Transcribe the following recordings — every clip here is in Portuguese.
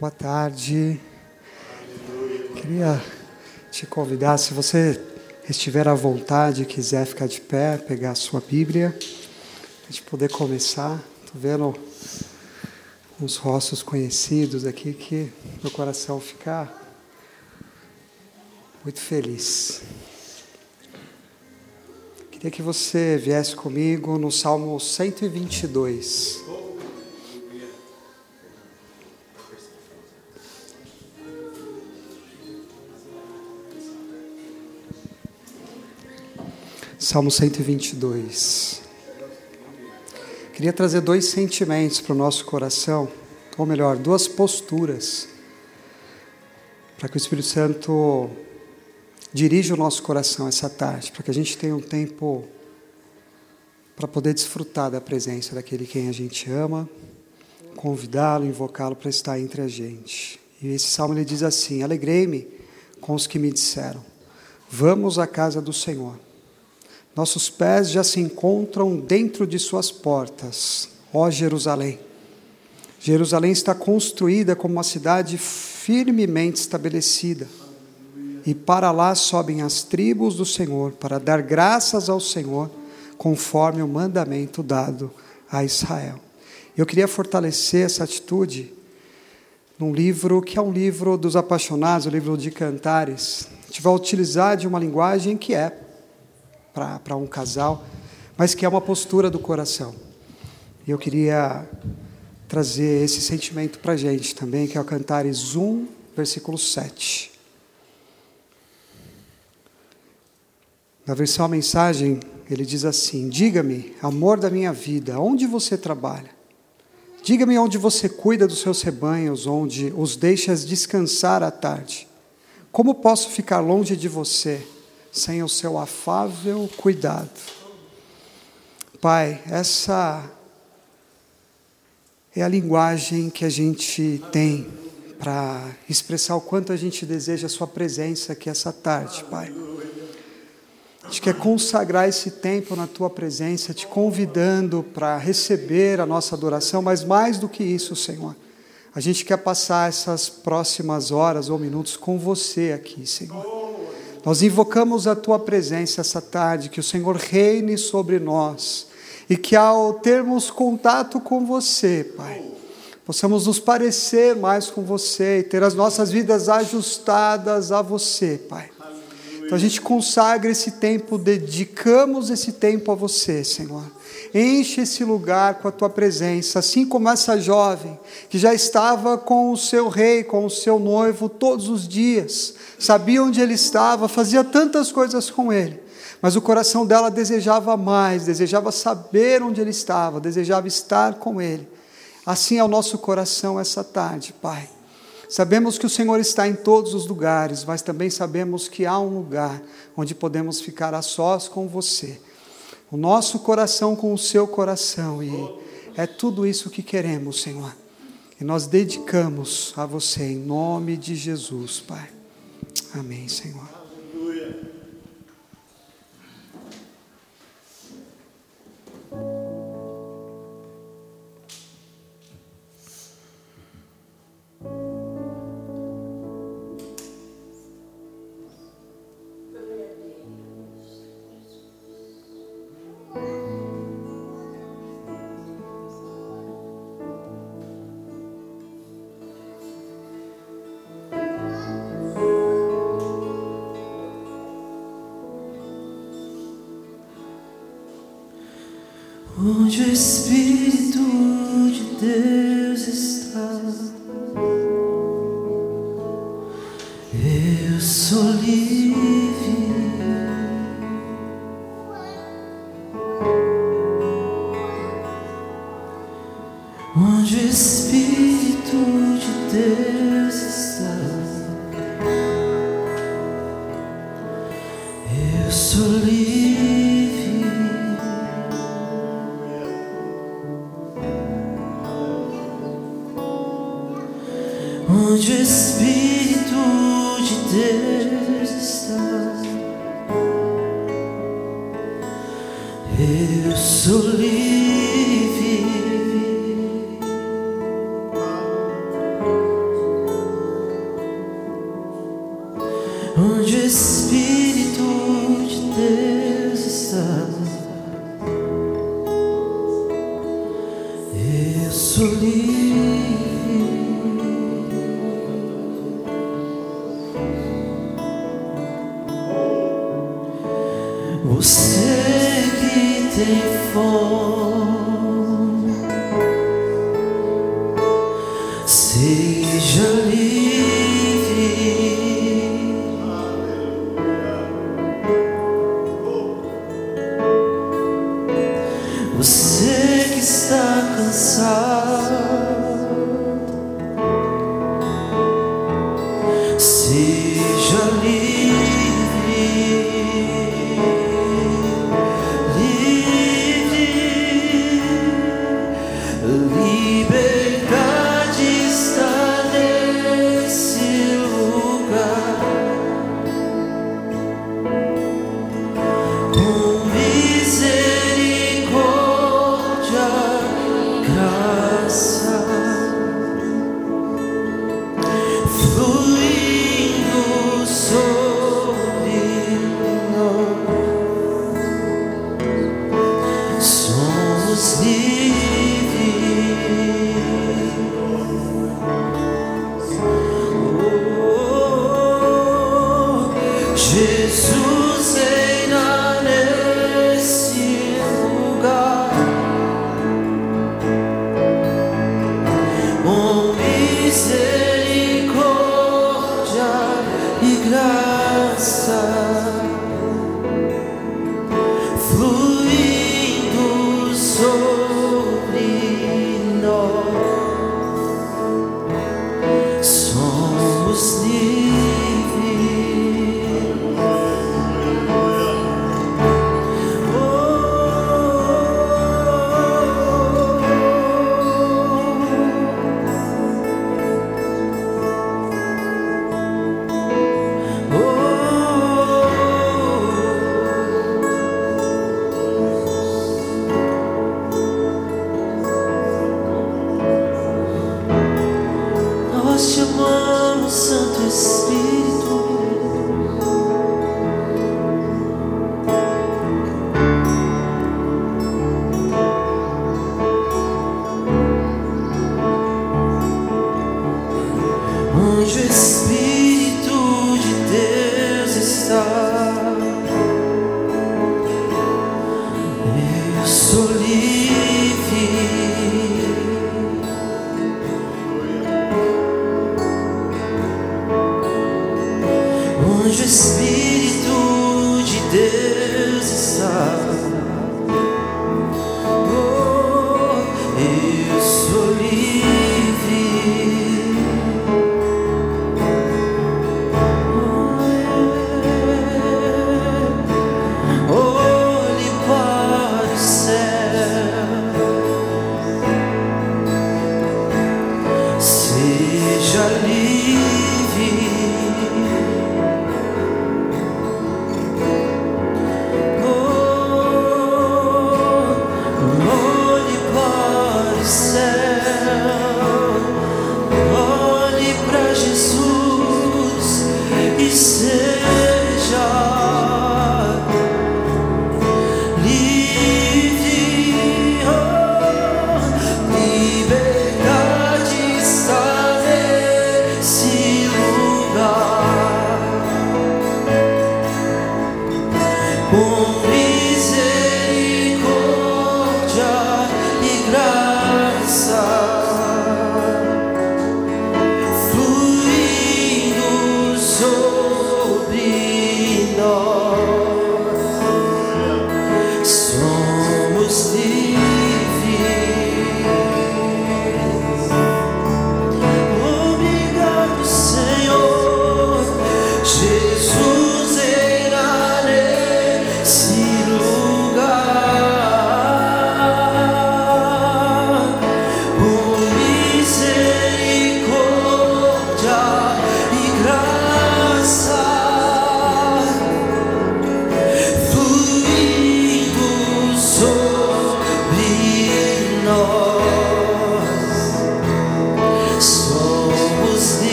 Boa tarde. Queria te convidar, se você estiver à vontade, quiser ficar de pé, pegar a sua Bíblia, a gente poder começar. Estou vendo uns rostos conhecidos aqui que meu coração fica muito feliz. Queria que você viesse comigo no Salmo 122. Salmo 122. Queria trazer dois sentimentos para o nosso coração, ou melhor, duas posturas, para que o Espírito Santo dirija o nosso coração essa tarde, para que a gente tenha um tempo para poder desfrutar da presença daquele quem a gente ama, convidá-lo, invocá-lo para estar entre a gente. E esse salmo ele diz assim: Alegrei-me com os que me disseram: Vamos à casa do Senhor. Nossos pés já se encontram dentro de suas portas, ó Jerusalém. Jerusalém está construída como uma cidade firmemente estabelecida. E para lá sobem as tribos do Senhor, para dar graças ao Senhor, conforme o mandamento dado a Israel. Eu queria fortalecer essa atitude num livro que é um livro dos apaixonados, o livro de Cantares. A gente vai utilizar de uma linguagem que é para um casal, mas que é uma postura do coração. E eu queria trazer esse sentimento para a gente também, que é o Cantares 1, versículo 7. Na versão a mensagem, ele diz assim: Diga-me, amor da minha vida, onde você trabalha? Diga-me onde você cuida dos seus rebanhos, onde os deixas descansar à tarde. Como posso ficar longe de você? Sem o seu afável cuidado. Pai, essa é a linguagem que a gente tem para expressar o quanto a gente deseja a Sua presença aqui essa tarde, Pai. A gente quer consagrar esse tempo na Tua presença, te convidando para receber a nossa adoração, mas mais do que isso, Senhor, a gente quer passar essas próximas horas ou minutos com você aqui, Senhor. Nós invocamos a tua presença essa tarde, que o Senhor reine sobre nós e que ao termos contato com você, Pai, possamos nos parecer mais com você e ter as nossas vidas ajustadas a você, Pai. Então a gente consagra esse tempo, dedicamos esse tempo a você, Senhor. Enche esse lugar com a tua presença, assim como essa jovem que já estava com o seu rei, com o seu noivo todos os dias, sabia onde ele estava, fazia tantas coisas com ele, mas o coração dela desejava mais, desejava saber onde ele estava, desejava estar com ele. Assim é o nosso coração essa tarde, Pai. Sabemos que o Senhor está em todos os lugares, mas também sabemos que há um lugar onde podemos ficar a sós com você o nosso coração com o seu coração, e é tudo isso que queremos, Senhor. E nós dedicamos a você em nome de Jesus, Pai. Amém, Senhor. Onde o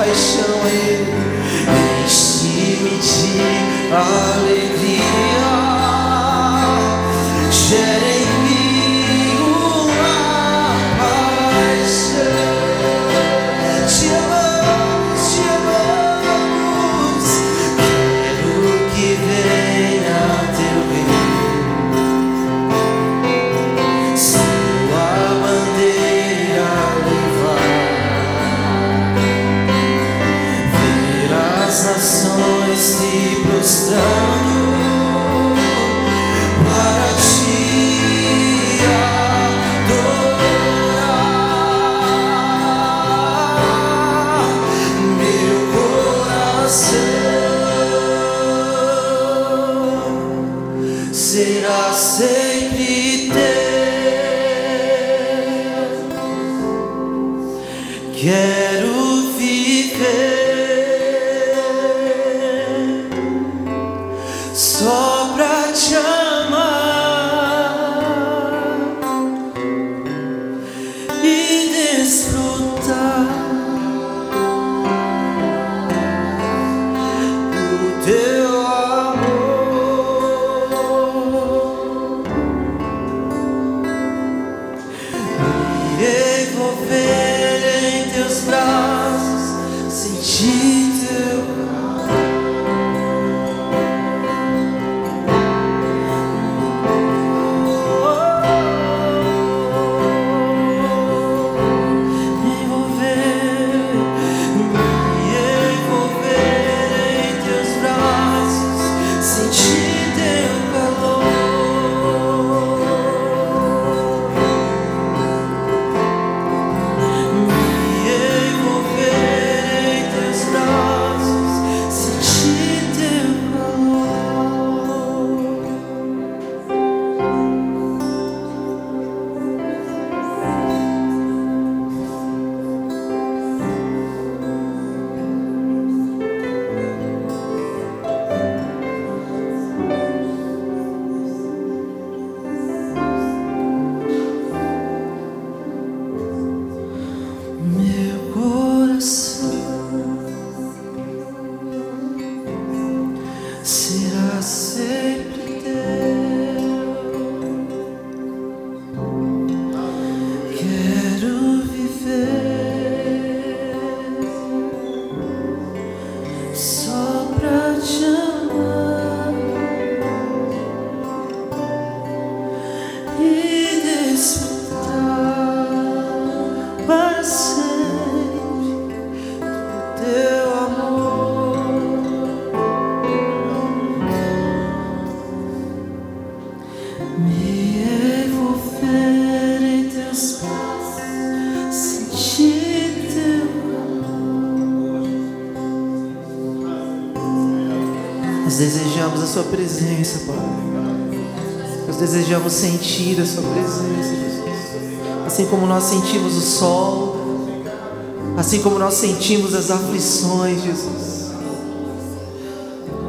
paixão. Enche-me de alegria. Sentir a Sua presença, Jesus. Assim como nós sentimos o sol, assim como nós sentimos as aflições, Jesus.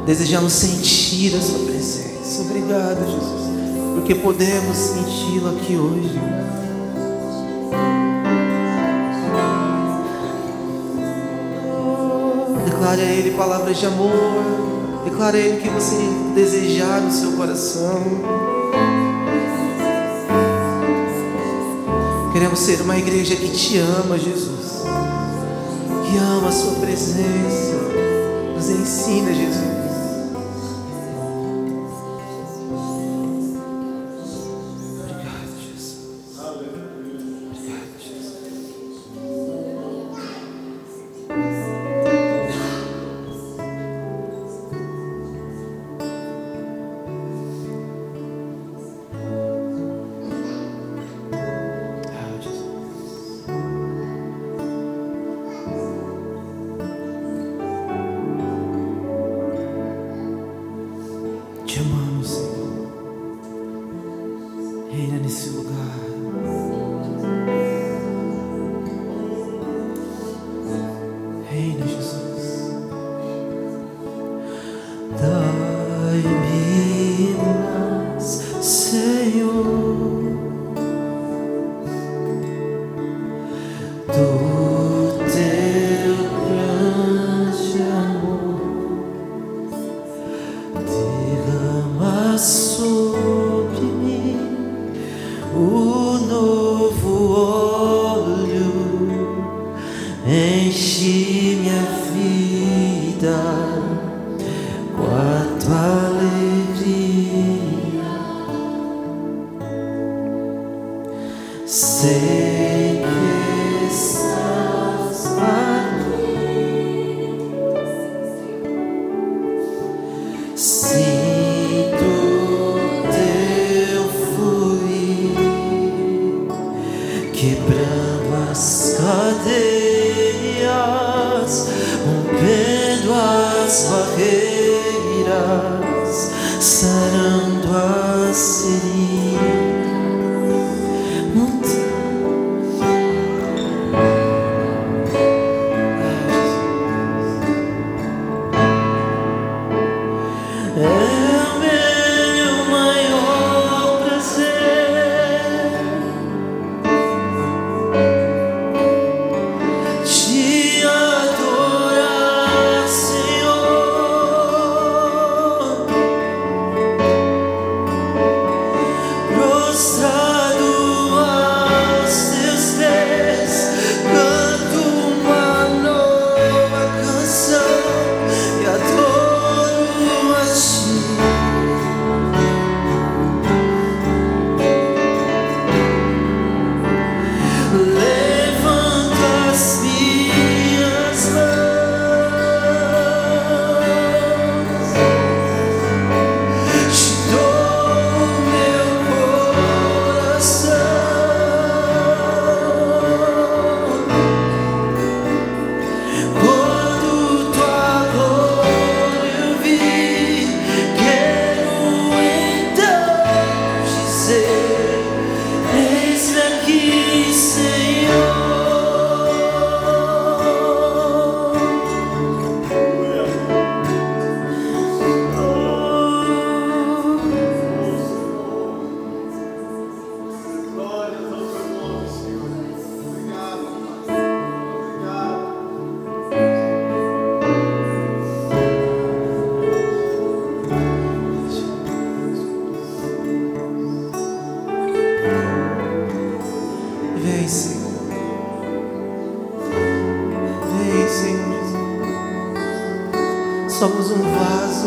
Desejamos sentir a Sua presença. Obrigado, Jesus, porque podemos senti-lo aqui hoje. Declare a Ele palavras de amor. Declare a Ele que você desejar no seu coração. Queremos ser uma igreja que te ama, Jesus. Que ama a Sua presença. Nos ensina, Jesus.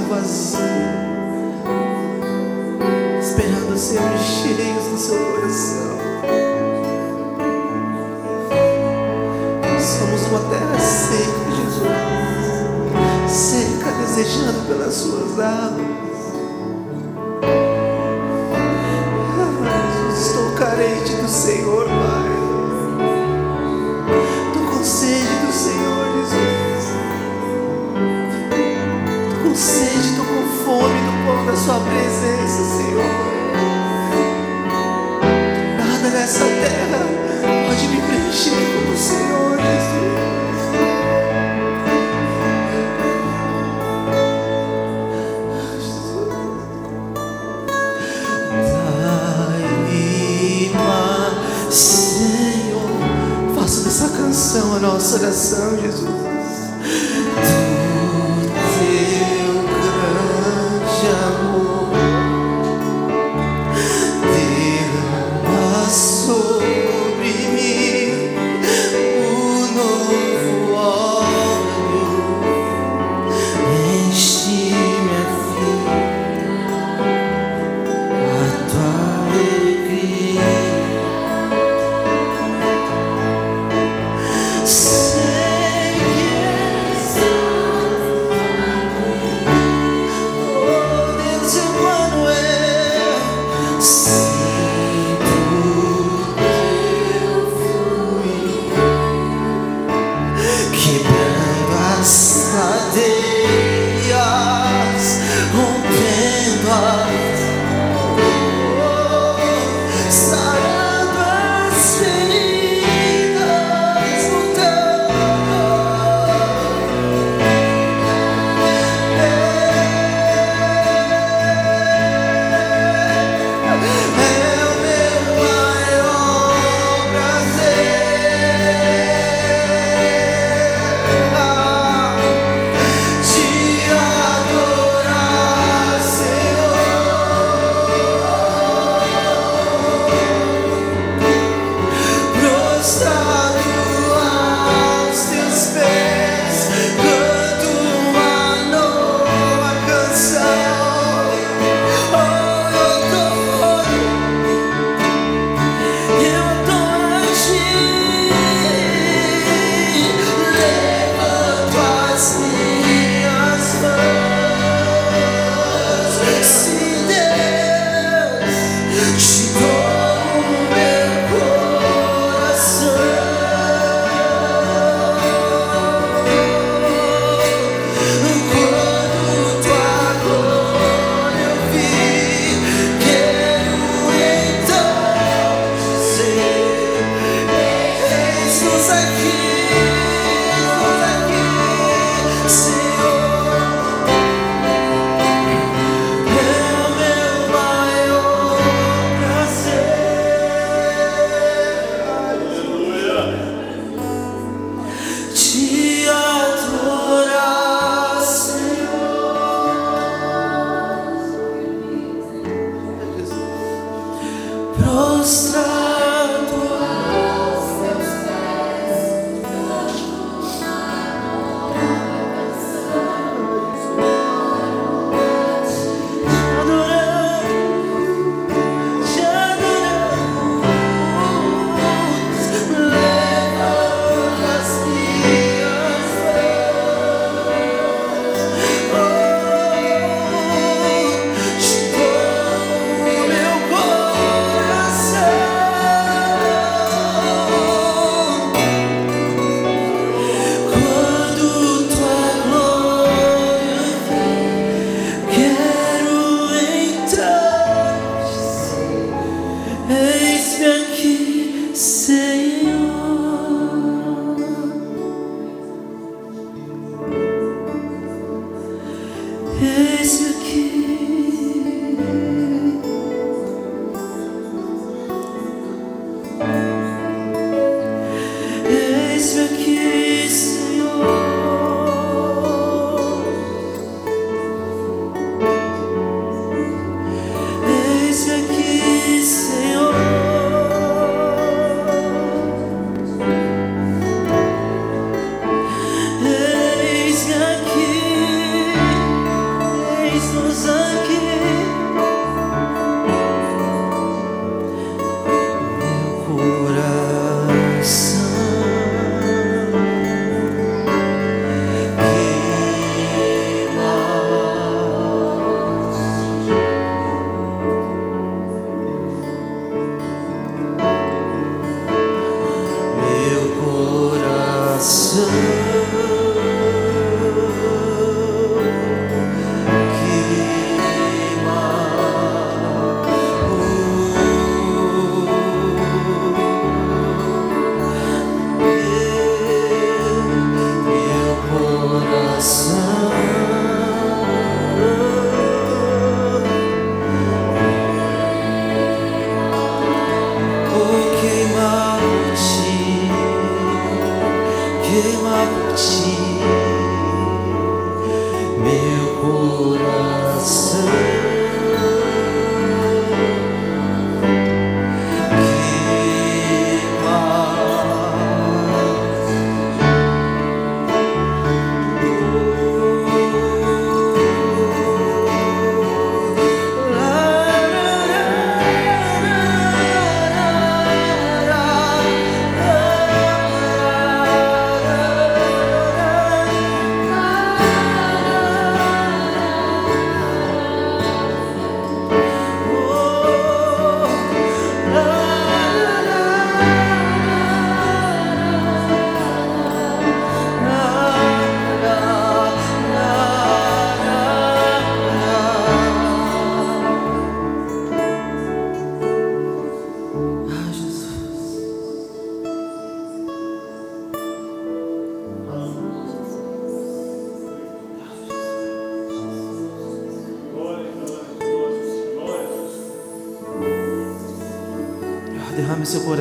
Vazio, esperando sermos cheios do seu coração. Somos uma terra seca, Jesus. Seca, desejando pelas suas águas.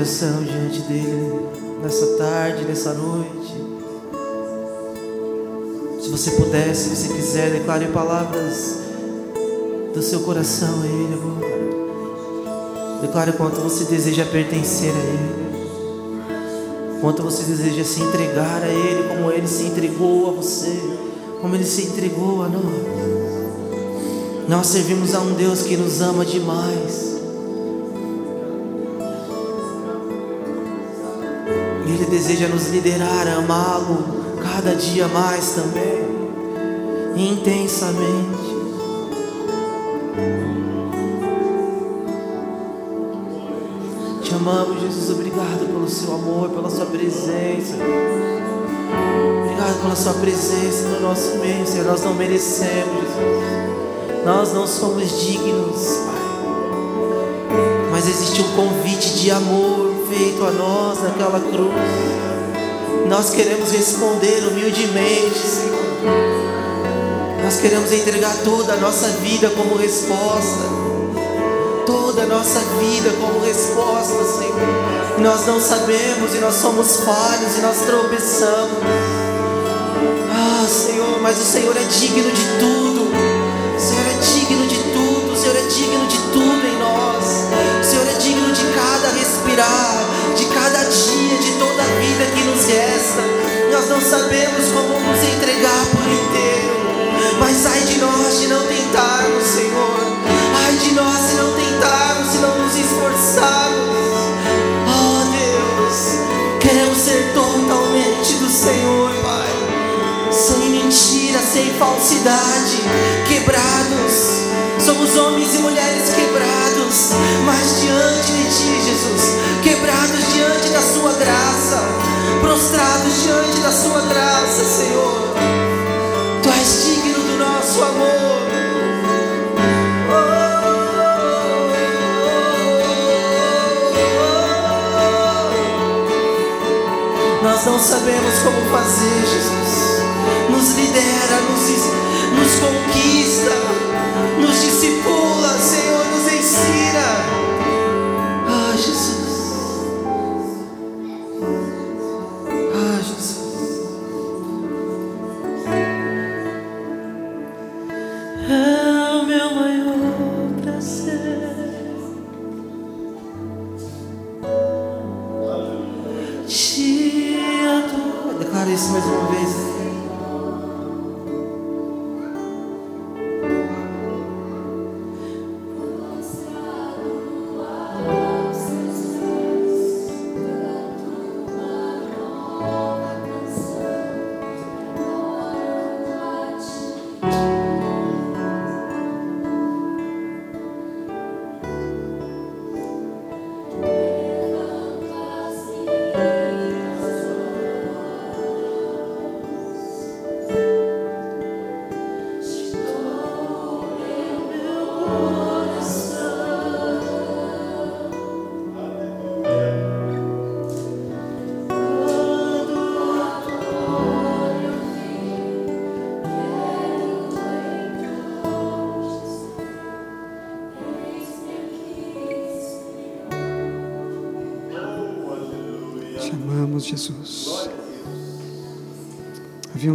Coração diante dele nessa tarde, nessa noite. Se você puder, se você quiser, declare palavras do seu coração a ele agora. Declare quanto você deseja pertencer a Ele. Quanto você deseja se entregar a Ele, como Ele se entregou a você, como Ele se entregou a nós. Nós servimos a um Deus que nos ama demais. Ele deseja nos liderar amá-lo cada dia mais também, intensamente. Te amamos, Jesus. Obrigado pelo seu amor, pela sua presença. Obrigado pela sua presença no nosso meio, Senhor. Nós não merecemos, Jesus. Nós não somos dignos, Pai. Mas existe um convite de amor feito a nós naquela cruz. Nós queremos responder humildemente, Senhor. Nós queremos entregar toda a nossa vida como resposta toda a nossa vida como resposta, Senhor. Nós não sabemos, e nós somos falhos, e nós tropeçamos. Ah, Senhor, mas o Senhor é digno de tudo. De cada dia, de toda a vida que nos resta. Nós não sabemos como nos entregar por inteiro. Mas ai de nós de não tentarmos, Senhor. Ai de nós se não tentarmos, se não nos esforçarmos. Oh Deus, queremos ser totalmente do Senhor, Pai. Sem mentira, sem falsidade, quebrados. Somos homens e mulheres quebrados, mas diante de Ti, Jesus, quebrados diante da Sua graça, prostrados diante da Sua graça, Senhor. Tu és digno do nosso amor. Nós não sabemos como fazer, Jesus. Nos lidera, nos, nos conquista,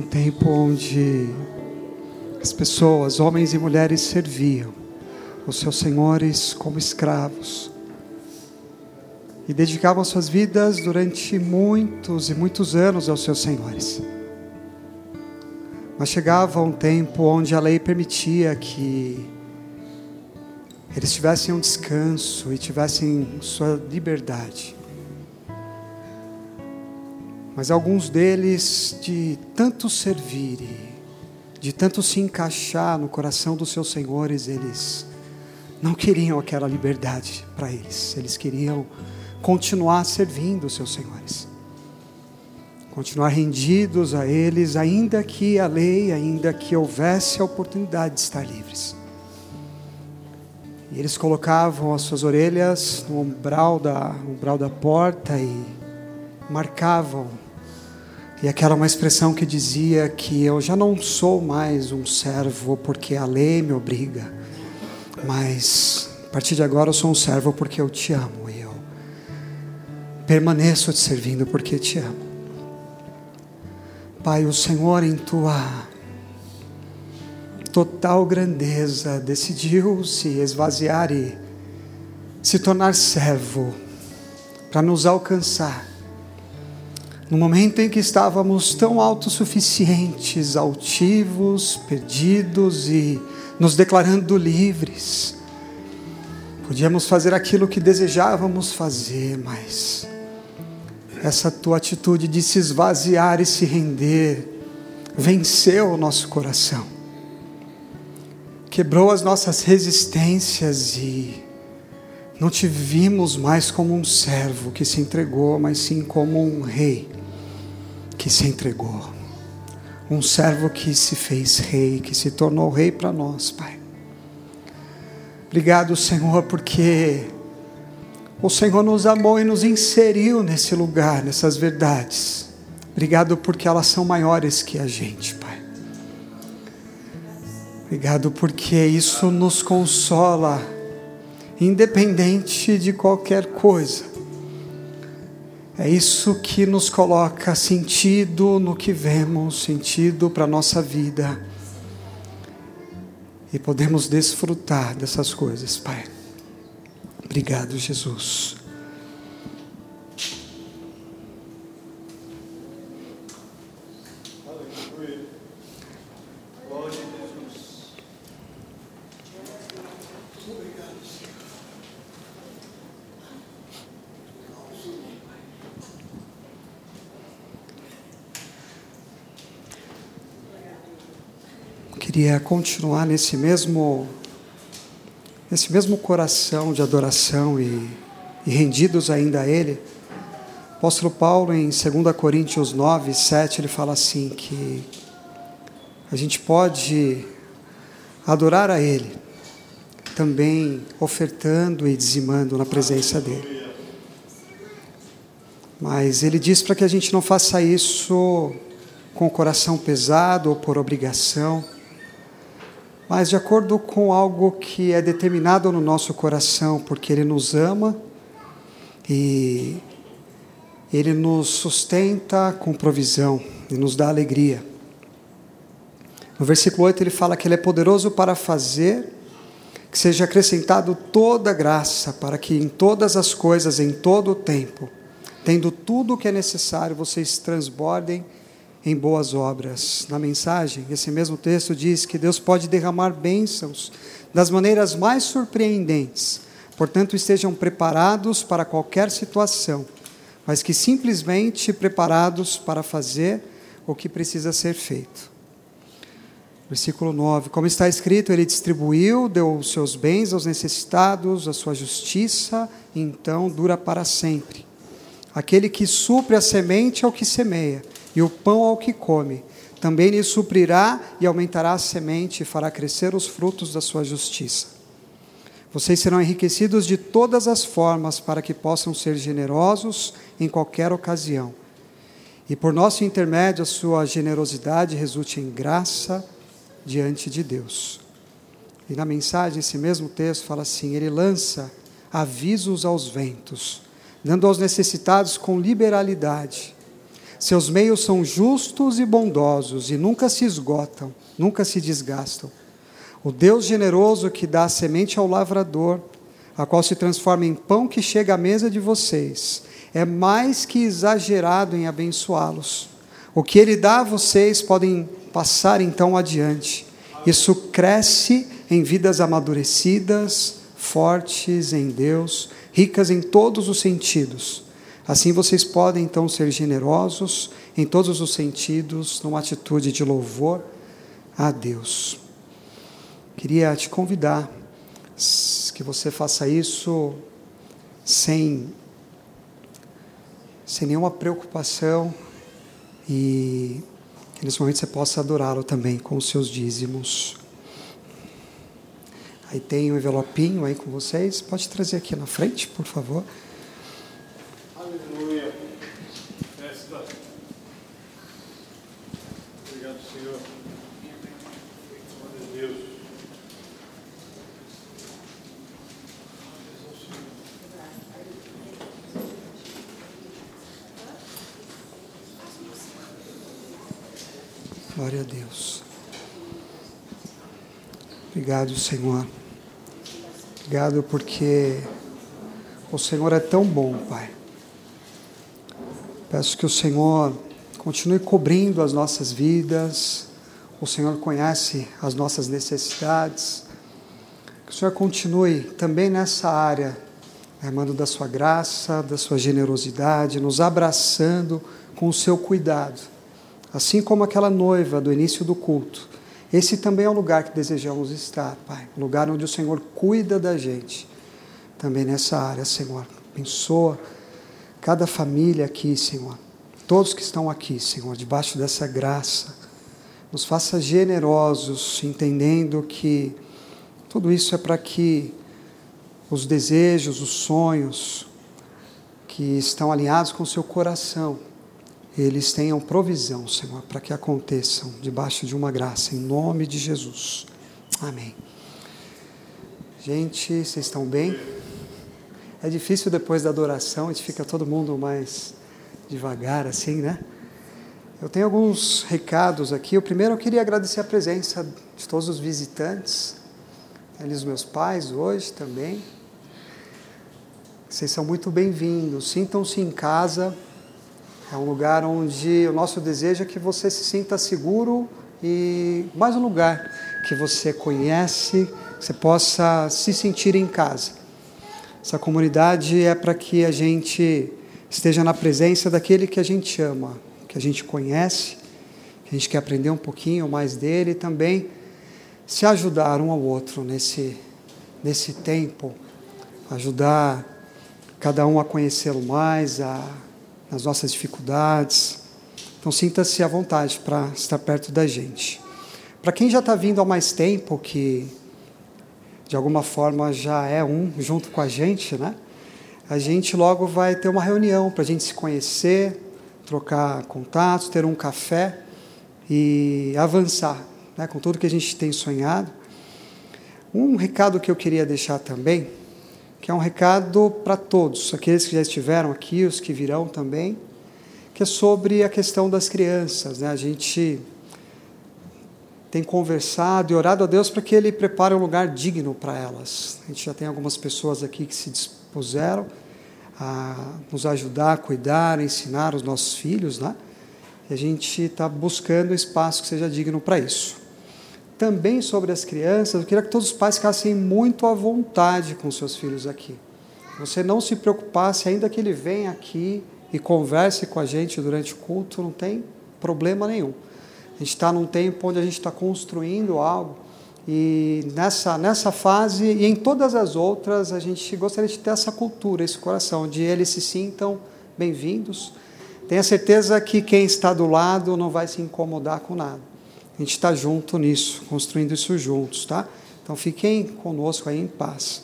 tempo onde as pessoas, homens e mulheres, serviam os seus senhores como escravos e dedicavam suas vidas durante muitos e muitos anos aos seus senhores. Mas chegava um tempo onde a lei permitia que eles tivessem um descanso e tivessem sua liberdade. Mas alguns deles, de tanto servir, de tanto se encaixar no coração dos seus senhores, eles não queriam aquela liberdade para eles. Eles queriam continuar servindo os seus senhores. Continuar rendidos a eles, ainda que a lei, ainda que houvesse a oportunidade de estar livres. E eles colocavam as suas orelhas no umbral da, umbral da porta e marcavam e aquela uma expressão que dizia que eu já não sou mais um servo porque a lei me obriga, mas a partir de agora eu sou um servo porque eu te amo e eu permaneço te servindo porque te amo. Pai, o Senhor em tua total grandeza decidiu se esvaziar e se tornar servo para nos alcançar no momento em que estávamos tão autossuficientes, altivos, perdidos e nos declarando livres, podíamos fazer aquilo que desejávamos fazer, mas essa tua atitude de se esvaziar e se render venceu o nosso coração, quebrou as nossas resistências e não te vimos mais como um servo que se entregou, mas sim como um rei que se entregou. Um servo que se fez rei, que se tornou rei para nós, Pai. Obrigado, Senhor, porque o Senhor nos amou e nos inseriu nesse lugar, nessas verdades. Obrigado porque elas são maiores que a gente, Pai. Obrigado porque isso nos consola, independente de qualquer coisa. É isso que nos coloca sentido no que vemos, sentido para a nossa vida. E podemos desfrutar dessas coisas, Pai. Obrigado, Jesus. Queria continuar nesse mesmo, nesse mesmo coração de adoração e, e rendidos ainda a Ele. O apóstolo Paulo, em 2 Coríntios 9, 7, ele fala assim: que a gente pode adorar a Ele, também ofertando e dizimando na presença dEle. Mas ele diz para que a gente não faça isso com o coração pesado ou por obrigação mas de acordo com algo que é determinado no nosso coração, porque Ele nos ama e Ele nos sustenta com provisão e nos dá alegria. No versículo 8 ele fala que Ele é poderoso para fazer que seja acrescentado toda graça, para que em todas as coisas, em todo o tempo, tendo tudo o que é necessário, vocês transbordem em boas obras. Na mensagem, esse mesmo texto diz que Deus pode derramar bênçãos das maneiras mais surpreendentes. Portanto, estejam preparados para qualquer situação, mas que simplesmente preparados para fazer o que precisa ser feito. Versículo 9: Como está escrito, ele distribuiu, deu os seus bens aos necessitados, a sua justiça, então dura para sempre. Aquele que supre a semente ao que semeia e o pão ao que come. Também lhe suprirá e aumentará a semente e fará crescer os frutos da sua justiça. Vocês serão enriquecidos de todas as formas para que possam ser generosos em qualquer ocasião. E por nosso intermédio, a sua generosidade resulte em graça diante de Deus. E na mensagem, esse mesmo texto fala assim: Ele lança avisos aos ventos, dando aos necessitados com liberalidade Seus meios são justos e bondosos e nunca se esgotam, nunca se desgastam. O Deus generoso que dá semente ao lavrador, a qual se transforma em pão que chega à mesa de vocês, é mais que exagerado em abençoá-los. O que ele dá a vocês podem passar então adiante. Isso cresce em vidas amadurecidas, fortes em Deus, ricas em todos os sentidos. Assim vocês podem então ser generosos em todos os sentidos, numa atitude de louvor a Deus. Queria te convidar que você faça isso sem sem nenhuma preocupação e que nesse momento você possa adorá-lo também com os seus dízimos. Aí tem um envelopinho aí com vocês. Pode trazer aqui na frente, por favor. Aleluia. Festa. Obrigado, Senhor. Glória a Deus. Glória a Deus. Obrigado, Senhor. Obrigado porque o Senhor é tão bom, Pai. Peço que o Senhor continue cobrindo as nossas vidas. O Senhor conhece as nossas necessidades. Que o Senhor continue também nessa área, derramando da sua graça, da sua generosidade, nos abraçando com o seu cuidado. Assim como aquela noiva do início do culto. Esse também é o lugar que desejamos estar, Pai. Um lugar onde o Senhor cuida da gente. Também nessa área, Senhor. Abençoa cada família aqui, Senhor. Todos que estão aqui, Senhor, debaixo dessa graça. Nos faça generosos, entendendo que tudo isso é para que os desejos, os sonhos que estão alinhados com o seu coração, eles tenham provisão, Senhor, para que aconteçam debaixo de uma graça, em nome de Jesus. Amém. Gente, vocês estão bem? É difícil depois da adoração, a gente fica todo mundo mais devagar, assim, né? Eu tenho alguns recados aqui. O primeiro, eu queria agradecer a presença de todos os visitantes, eles, meus pais, hoje também. Vocês são muito bem-vindos. Sintam-se em casa. É um lugar onde o nosso desejo é que você se sinta seguro e mais um lugar que você conhece, que você possa se sentir em casa. Essa comunidade é para que a gente esteja na presença daquele que a gente ama, que a gente conhece, que a gente quer aprender um pouquinho mais dele e também se ajudar um ao outro nesse, nesse tempo, ajudar cada um a conhecê-lo mais, a nas nossas dificuldades. Então, sinta-se à vontade para estar perto da gente. Para quem já está vindo há mais tempo, que de alguma forma já é um junto com a gente, né? A gente logo vai ter uma reunião para a gente se conhecer, trocar contatos, ter um café e avançar né, com tudo que a gente tem sonhado. Um recado que eu queria deixar também que é um recado para todos, aqueles que já estiveram aqui, os que virão também, que é sobre a questão das crianças. Né? A gente tem conversado e orado a Deus para que Ele prepare um lugar digno para elas. A gente já tem algumas pessoas aqui que se dispuseram a nos ajudar a cuidar, a ensinar os nossos filhos, né? E a gente está buscando um espaço que seja digno para isso também sobre as crianças, eu queria que todos os pais ficassem muito à vontade com seus filhos aqui. Você não se preocupasse, ainda que ele venha aqui e converse com a gente durante o culto, não tem problema nenhum. A gente está num tempo onde a gente está construindo algo e nessa, nessa fase e em todas as outras, a gente gostaria de ter essa cultura, esse coração, de eles se sintam bem-vindos. Tenha certeza que quem está do lado não vai se incomodar com nada. A gente está junto nisso, construindo isso juntos, tá? Então fiquem conosco aí em paz.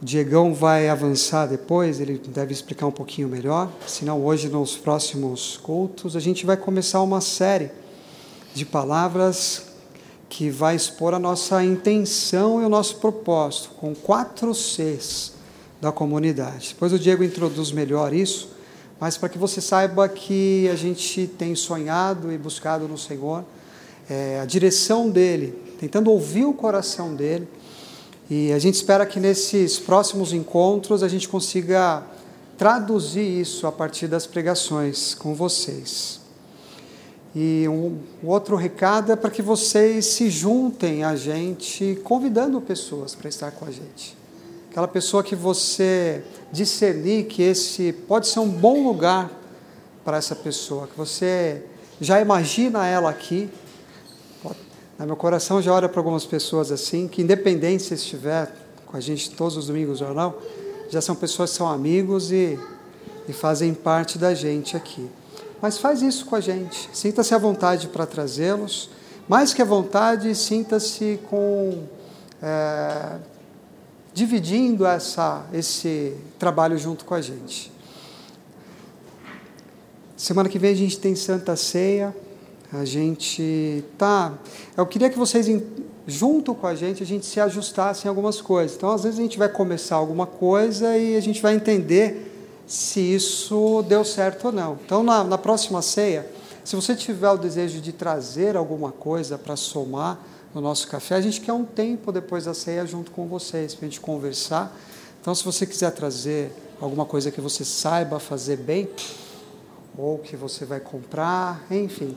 O Diegão vai avançar depois, ele deve explicar um pouquinho melhor. Senão, hoje, nos próximos cultos, a gente vai começar uma série de palavras que vai expor a nossa intenção e o nosso propósito, com quatro Cs. da comunidade. Depois o Diego introduz melhor isso, mas para que você saiba que a gente tem sonhado e buscado no Senhor é, a direção dele, tentando ouvir o coração dele. E a gente espera que nesses próximos encontros a gente consiga traduzir isso a partir das pregações com vocês. E um, um outro recado é para que vocês se juntem a gente, convidando pessoas para estar com a gente. Aquela pessoa que você discernir que esse pode ser um bom lugar para essa pessoa, que você já imagina ela aqui. No meu coração já olha para algumas pessoas assim, que independente se estiver com a gente todos os domingos ou não, já são pessoas que são amigos e, e fazem parte da gente aqui. Mas faz isso com a gente. Sinta-se à vontade para trazê-los. Mais que à vontade, sinta-se com. É, dividindo essa, esse trabalho junto com a gente. Semana que vem a gente tem Santa Ceia. A gente tá. Eu queria que vocês, junto com a gente, a gente se ajustasse em algumas coisas. Então, às vezes a gente vai começar alguma coisa e a gente vai entender se isso deu certo ou não. Então, na, na próxima ceia, se você tiver o desejo de trazer alguma coisa para somar no nosso café, a gente quer um tempo depois da ceia junto com vocês, para a gente conversar. Então, se você quiser trazer alguma coisa que você saiba fazer bem, ou que você vai comprar, enfim.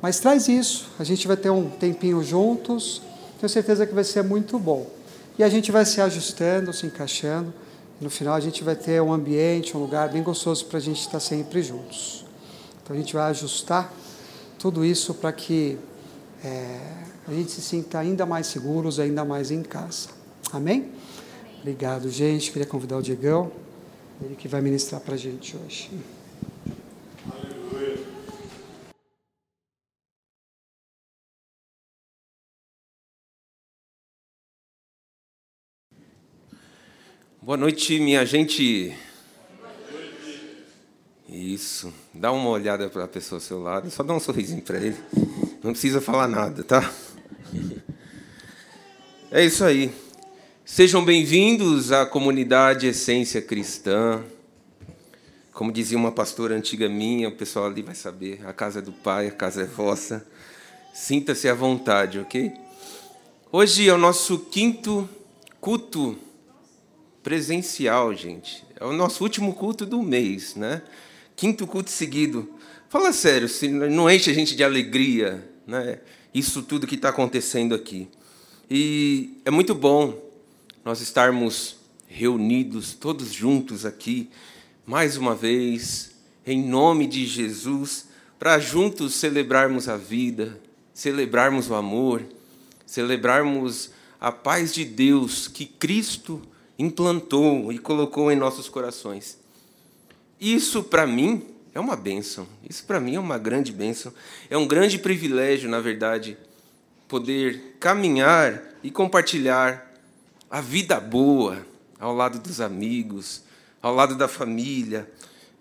Mas traz isso, a gente vai ter um tempinho juntos, tenho certeza que vai ser muito bom. E a gente vai se ajustando, se encaixando. No final a gente vai ter um ambiente, um lugar bem gostoso para a gente estar sempre juntos. Então a gente vai ajustar tudo isso para que é, a gente se sinta ainda mais seguros, ainda mais em casa. Amém? Obrigado, gente. Queria convidar o Diegão, ele que vai ministrar para a gente hoje. Boa noite, minha gente. Isso. Dá uma olhada para a pessoa ao seu lado, só dá um sorrisinho para ele. Não precisa falar nada, tá? É isso aí. Sejam bem-vindos à comunidade Essência Cristã. Como dizia uma pastora antiga minha, o pessoal ali vai saber: a casa é do Pai, a casa é vossa. Sinta-se à vontade, ok? Hoje é o nosso quinto culto presencial, gente. É o nosso último culto do mês, né? Quinto culto seguido. Fala sério, se não enche a gente de alegria, né? Isso tudo que está acontecendo aqui. E é muito bom nós estarmos reunidos, todos juntos aqui, mais uma vez, em nome de Jesus, para juntos celebrarmos a vida, celebrarmos o amor, celebrarmos a paz de Deus que Cristo implantou e colocou em nossos corações. Isso, para mim, é uma bênção. Isso, para mim, é uma grande bênção. É um grande privilégio, na verdade, poder caminhar e compartilhar a vida boa ao lado dos amigos, ao lado da família,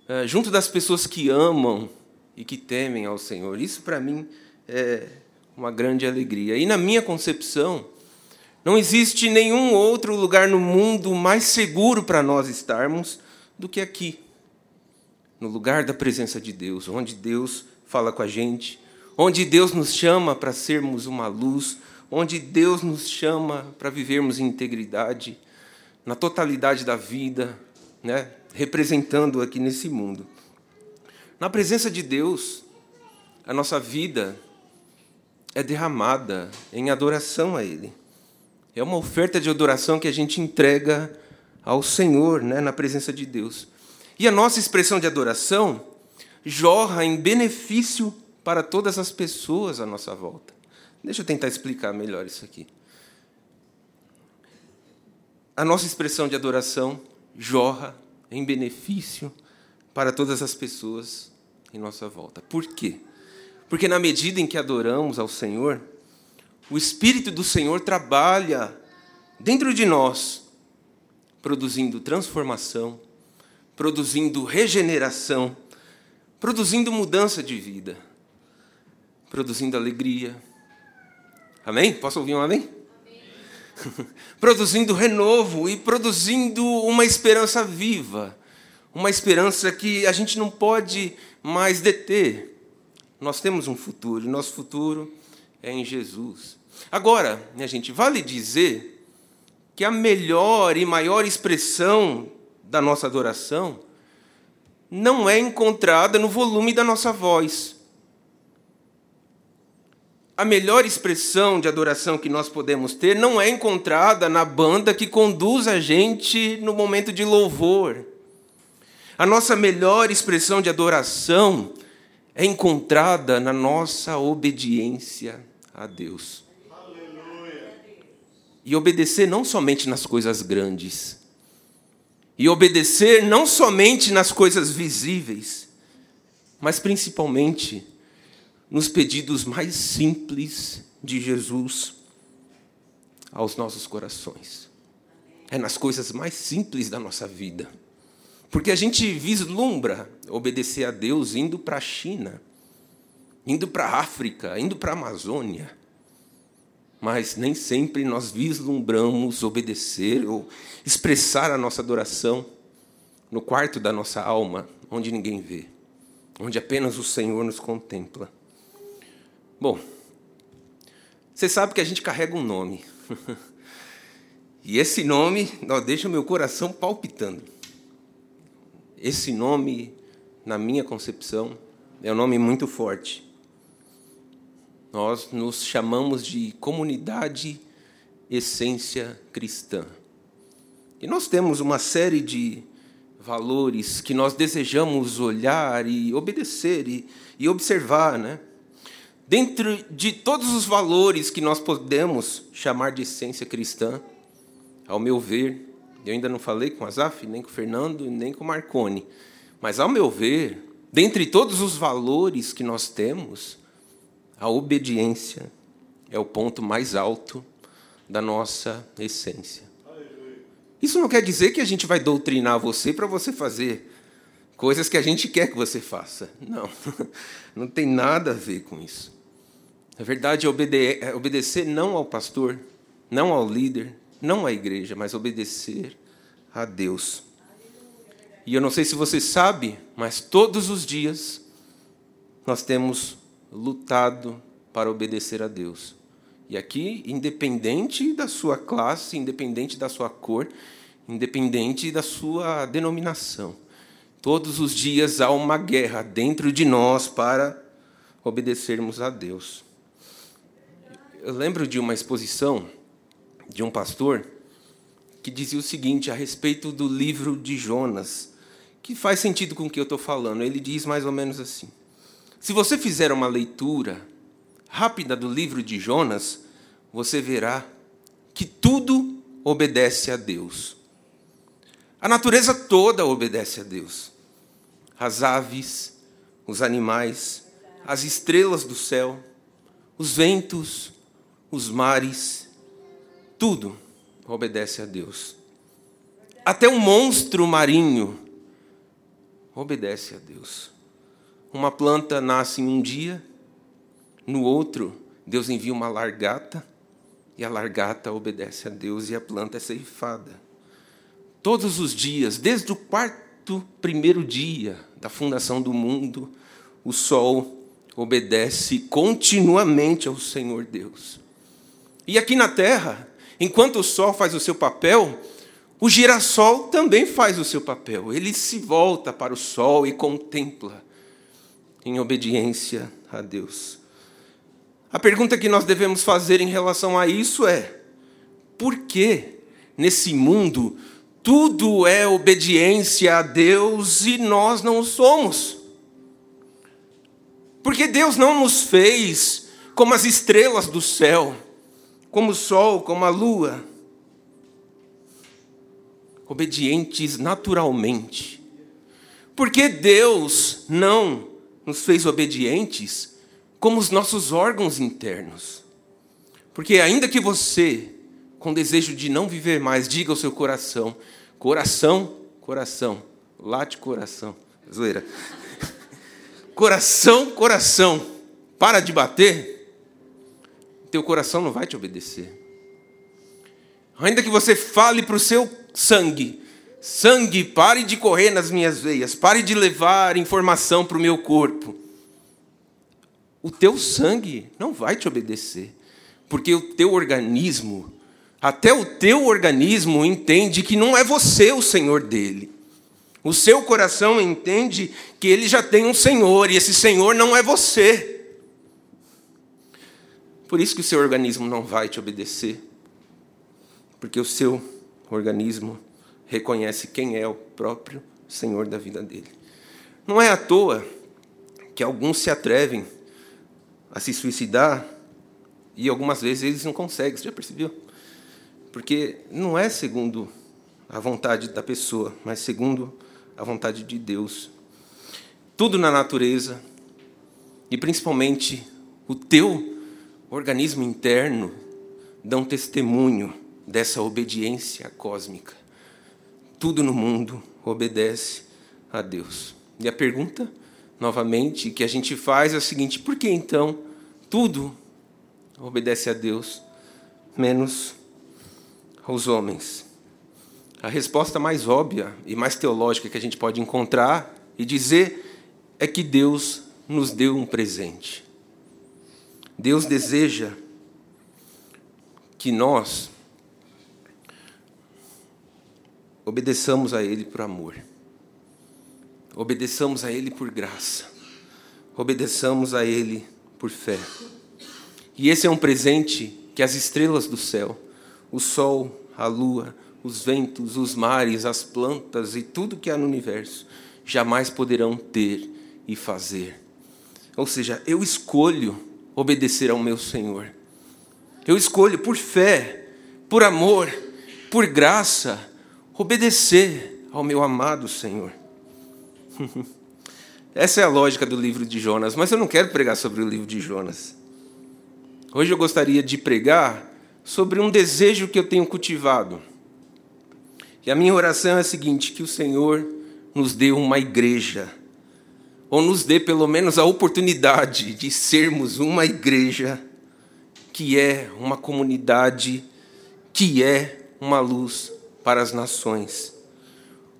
eh, junto das pessoas que amam e que temem ao Senhor. Isso, para mim, é uma grande alegria. E na minha concepção, não existe nenhum outro lugar no mundo mais seguro para nós estarmos do que aqui, no lugar da presença de Deus, onde Deus fala com a gente, onde Deus nos chama para sermos uma luz, onde Deus nos chama para vivermos em integridade, na totalidade da vida, né? representando aqui nesse mundo. Na presença de Deus, a nossa vida é derramada em adoração a Ele. É uma oferta de adoração que a gente entrega ao Senhor, né, na presença de Deus. E a nossa expressão de adoração jorra em benefício para todas as pessoas à nossa volta. Deixa eu tentar explicar melhor isso aqui. A nossa expressão de adoração jorra em benefício para todas as pessoas em nossa volta. Por quê? Porque na medida em que adoramos ao Senhor, o Espírito do Senhor trabalha dentro de nós, produzindo transformação, produzindo regeneração, produzindo mudança de vida, produzindo alegria. Amém? Posso ouvir um amém? amém? produzindo renovo e produzindo uma esperança viva, uma esperança que a gente não pode mais deter. Nós temos um futuro, e nosso futuro é em Jesus. Agora, minha gente, vale dizer que a melhor e maior expressão da nossa adoração não é encontrada no volume da nossa voz. A melhor expressão de adoração que nós podemos ter não é encontrada na banda que conduz a gente no momento de louvor. A nossa melhor expressão de adoração é encontrada na nossa obediência a Deus. Aleluia. E obedecer não somente nas coisas grandes, e obedecer não somente nas coisas visíveis, mas principalmente nos pedidos mais simples de Jesus aos nossos corações. É nas coisas mais simples da nossa vida. Porque a gente vislumbra obedecer a Deus indo para a China, indo para a África, indo para a Amazônia. Mas nem sempre nós vislumbramos obedecer ou expressar a nossa adoração no quarto da nossa alma, onde ninguém vê, onde apenas o Senhor nos contempla. Bom, você sabe que a gente carrega um nome. e esse nome deixa o meu coração palpitando. Esse nome, na minha concepção, é um nome muito forte. Nós nos chamamos de comunidade essência cristã. E nós temos uma série de valores que nós desejamos olhar e obedecer e, e observar, né? Dentro de todos os valores que nós podemos chamar de essência cristã, ao meu ver, eu ainda não falei com Azaf, nem com o Fernando, nem com o Marconi, mas ao meu ver, dentre todos os valores que nós temos, a obediência é o ponto mais alto da nossa essência. Isso não quer dizer que a gente vai doutrinar você para você fazer coisas que a gente quer que você faça. Não, não tem nada a ver com isso. Na verdade, é, obede é obedecer não ao pastor, não ao líder, não à igreja, mas obedecer a Deus. E eu não sei se você sabe, mas todos os dias nós temos lutado para obedecer a Deus. E aqui, independente da sua classe, independente da sua cor, independente da sua denominação, todos os dias há uma guerra dentro de nós para obedecermos a Deus. Eu lembro de uma exposição de um pastor que dizia o seguinte a respeito do livro de Jonas, que faz sentido com o que eu estou falando. Ele diz mais ou menos assim: se você fizer uma leitura rápida do livro de Jonas, você verá que tudo obedece a Deus. A natureza toda obedece a Deus. As aves, os animais, as estrelas do céu, os ventos, os mares, tudo obedece a Deus. Até um monstro marinho obedece a Deus. Uma planta nasce em um dia, no outro, Deus envia uma largata, e a largata obedece a Deus e a planta é ceifada. Todos os dias, desde o quarto primeiro dia da fundação do mundo, o sol obedece continuamente ao Senhor Deus. E aqui na terra, enquanto o sol faz o seu papel, o girassol também faz o seu papel. Ele se volta para o sol e contempla em obediência a Deus. A pergunta que nós devemos fazer em relação a isso é: por que nesse mundo tudo é obediência a Deus e nós não somos? Porque Deus não nos fez como as estrelas do céu como o sol, como a lua, obedientes naturalmente. Porque Deus não nos fez obedientes como os nossos órgãos internos. Porque ainda que você, com desejo de não viver mais, diga ao seu coração, coração, coração, late coração, zoeira. Coração, coração, para de bater teu coração não vai te obedecer. Ainda que você fale para o seu sangue: sangue, pare de correr nas minhas veias, pare de levar informação para o meu corpo. O teu sangue não vai te obedecer, porque o teu organismo, até o teu organismo entende que não é você o senhor dele. O seu coração entende que ele já tem um senhor e esse senhor não é você. Por isso que o seu organismo não vai te obedecer, porque o seu organismo reconhece quem é o próprio Senhor da vida dele. Não é à toa que alguns se atrevem a se suicidar e algumas vezes eles não conseguem, você já percebeu? Porque não é segundo a vontade da pessoa, mas segundo a vontade de Deus. Tudo na natureza e principalmente o teu organismo interno dão testemunho dessa obediência cósmica. Tudo no mundo obedece a Deus. E a pergunta, novamente, que a gente faz é a seguinte: por que então tudo obedece a Deus, menos aos homens? A resposta mais óbvia e mais teológica que a gente pode encontrar e dizer é que Deus nos deu um presente. Deus deseja que nós obedeçamos a Ele por amor, obedeçamos a Ele por graça, obedeçamos a Ele por fé. E esse é um presente que as estrelas do céu, o sol, a lua, os ventos, os mares, as plantas e tudo que há no universo jamais poderão ter e fazer. Ou seja, eu escolho obedecer ao meu Senhor. Eu escolho por fé, por amor, por graça, obedecer ao meu amado Senhor. Essa é a lógica do livro de Jonas, mas eu não quero pregar sobre o livro de Jonas. Hoje eu gostaria de pregar sobre um desejo que eu tenho cultivado. E a minha oração é a seguinte: que o Senhor nos dê uma igreja ou nos dê pelo menos a oportunidade de sermos uma igreja que é uma comunidade, que é uma luz para as nações.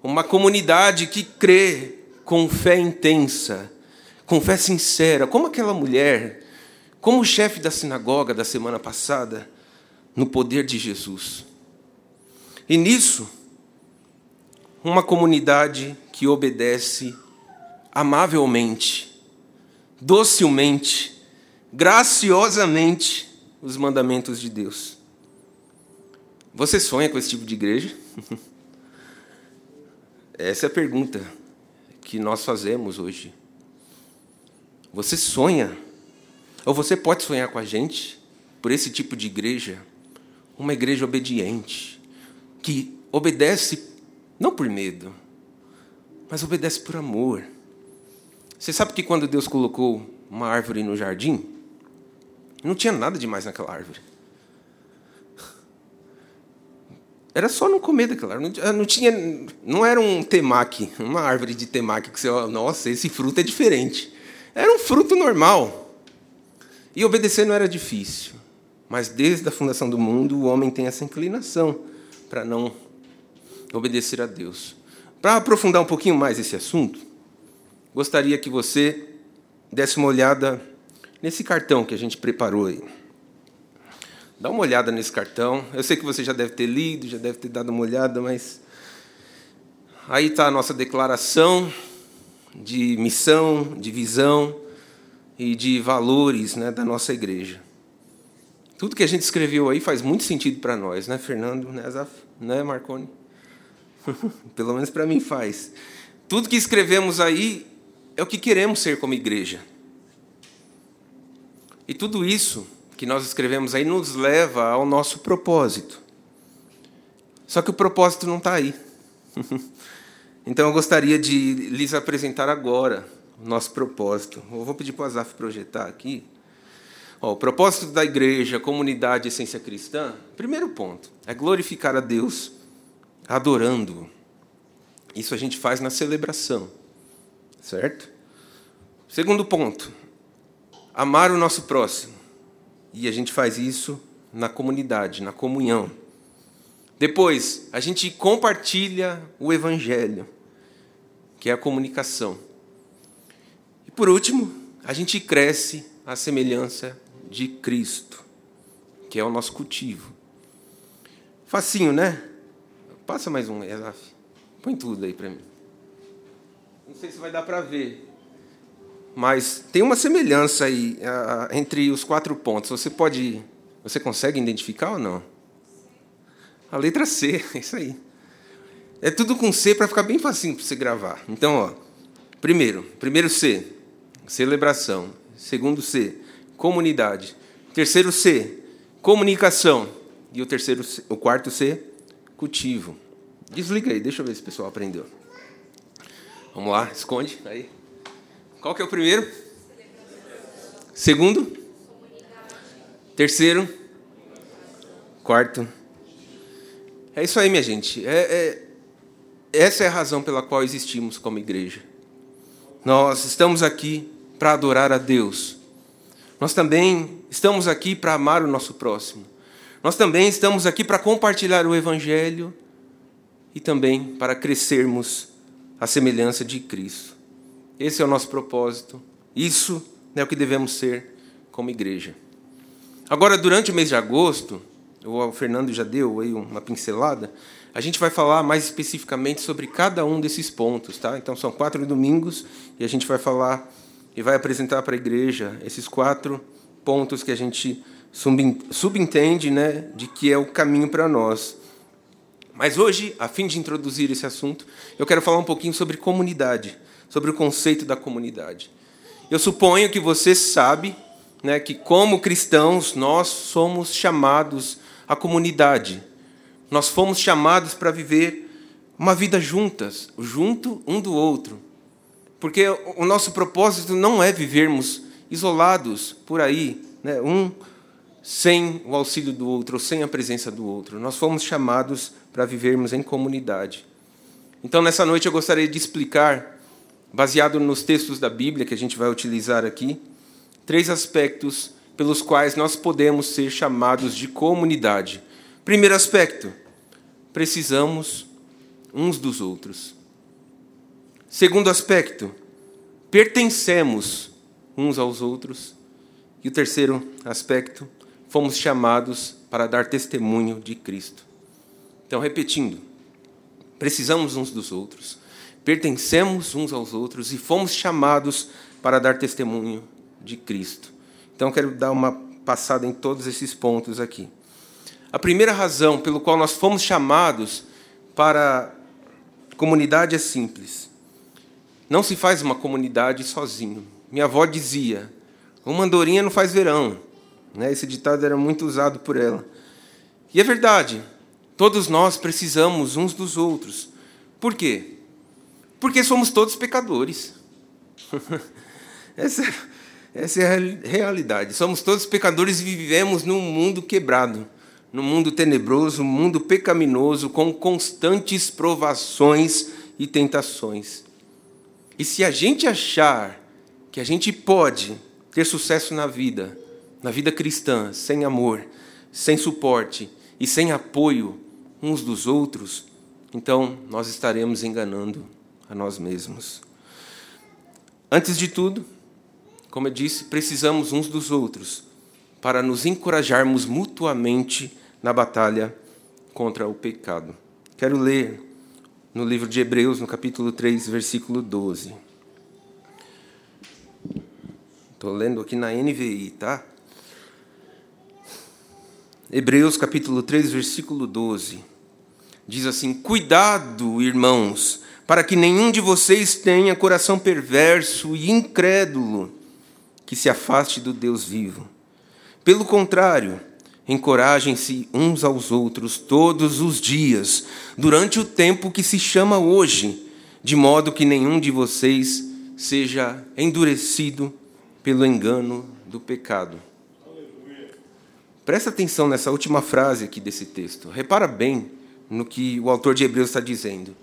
Uma comunidade que crê com fé intensa, com fé sincera, como aquela mulher, como o chefe da sinagoga da semana passada, no poder de Jesus. E nisso, uma comunidade que obedece amavelmente, docilmente, graciosamente os mandamentos de Deus. Você sonha com esse tipo de igreja? Essa é a pergunta que nós fazemos hoje. Você sonha? Ou você pode sonhar com a gente por esse tipo de igreja? Uma igreja obediente, que obedece não por medo, mas obedece por amor você sabe que quando Deus colocou uma árvore no jardim, não tinha nada demais naquela árvore. Era só não comer daquela árvore. Não tinha, não era um temaki, uma árvore de temaki que você, nossa, esse fruto é diferente. Era um fruto normal. E obedecer não era difícil. Mas desde a fundação do mundo, o homem tem essa inclinação para não obedecer a Deus. Para aprofundar um pouquinho mais esse assunto, gostaria que você desse uma olhada nesse cartão que a gente preparou aí. Dá uma olhada nesse cartão. Eu sei que você já deve ter lido, já deve ter dado uma olhada, mas aí está a nossa declaração de missão, de visão e de valores né, da nossa igreja. Tudo que a gente escreveu aí faz muito sentido para nós, né, Fernando, né, Azaf, né, Marconi? Pelo menos para mim faz. Tudo que escrevemos aí é o que queremos ser como igreja. E tudo isso que nós escrevemos aí nos leva ao nosso propósito. Só que o propósito não está aí. então eu gostaria de lhes apresentar agora o nosso propósito. Eu vou pedir para o Azaf projetar aqui. o propósito da igreja, comunidade, essência cristã, primeiro ponto, é glorificar a Deus adorando-o. Isso a gente faz na celebração. Certo? Segundo ponto, amar o nosso próximo. E a gente faz isso na comunidade, na comunhão. Depois, a gente compartilha o evangelho, que é a comunicação. E por último, a gente cresce à semelhança de Cristo, que é o nosso cultivo. Facinho, né? Passa mais um, Elaf. Põe tudo aí para mim. Não sei se vai dar para ver. Mas tem uma semelhança aí uh, entre os quatro pontos. Você pode. Você consegue identificar ou não? A letra C, é isso aí. É tudo com C para ficar bem facinho para você gravar. Então, ó, primeiro, primeiro C, celebração. Segundo C, comunidade. Terceiro C, comunicação. E o terceiro, C, o quarto C, cultivo. Desliga aí, deixa eu ver se o pessoal aprendeu. Vamos lá, esconde aí. Qual que é o primeiro? Segundo? Terceiro? Quarto? É isso aí, minha gente. É, é, essa é a razão pela qual existimos como igreja. Nós estamos aqui para adorar a Deus. Nós também estamos aqui para amar o nosso próximo. Nós também estamos aqui para compartilhar o Evangelho e também para crescermos à semelhança de Cristo. Esse é o nosso propósito. Isso é o que devemos ser como igreja. Agora, durante o mês de agosto, o Fernando já deu aí uma pincelada, a gente vai falar mais especificamente sobre cada um desses pontos, tá? Então são quatro domingos e a gente vai falar e vai apresentar para a igreja esses quatro pontos que a gente subentende, né, de que é o caminho para nós. Mas hoje, a fim de introduzir esse assunto, eu quero falar um pouquinho sobre comunidade sobre o conceito da comunidade. Eu suponho que você sabe né, que, como cristãos, nós somos chamados à comunidade. Nós fomos chamados para viver uma vida juntas, junto um do outro. Porque o nosso propósito não é vivermos isolados por aí, né, um sem o auxílio do outro, ou sem a presença do outro. Nós fomos chamados para vivermos em comunidade. Então, nessa noite, eu gostaria de explicar baseado nos textos da Bíblia que a gente vai utilizar aqui, três aspectos pelos quais nós podemos ser chamados de comunidade. Primeiro aspecto, precisamos uns dos outros. Segundo aspecto, pertencemos uns aos outros. E o terceiro aspecto, fomos chamados para dar testemunho de Cristo. Então, repetindo, precisamos uns dos outros pertencemos uns aos outros e fomos chamados para dar testemunho de Cristo. Então, quero dar uma passada em todos esses pontos aqui. A primeira razão pelo qual nós fomos chamados para comunidade é simples. Não se faz uma comunidade sozinho. Minha avó dizia: uma andorinha não faz verão. Né? Esse ditado era muito usado por ela. E é verdade. Todos nós precisamos uns dos outros. Por quê? Porque somos todos pecadores. essa, essa é a realidade. Somos todos pecadores e vivemos num mundo quebrado, num mundo tenebroso, um mundo pecaminoso, com constantes provações e tentações. E se a gente achar que a gente pode ter sucesso na vida, na vida cristã, sem amor, sem suporte e sem apoio uns dos outros, então nós estaremos enganando a nós mesmos. Antes de tudo, como eu disse, precisamos uns dos outros para nos encorajarmos mutuamente na batalha contra o pecado. Quero ler no livro de Hebreus, no capítulo 3, versículo 12. Estou lendo aqui na NVI, tá? Hebreus, capítulo 3, versículo 12. Diz assim: Cuidado, irmãos, para que nenhum de vocês tenha coração perverso e incrédulo que se afaste do Deus vivo. Pelo contrário, encorajem-se uns aos outros todos os dias, durante o tempo que se chama hoje, de modo que nenhum de vocês seja endurecido pelo engano do pecado. Presta atenção nessa última frase aqui desse texto. Repara bem no que o autor de Hebreus está dizendo.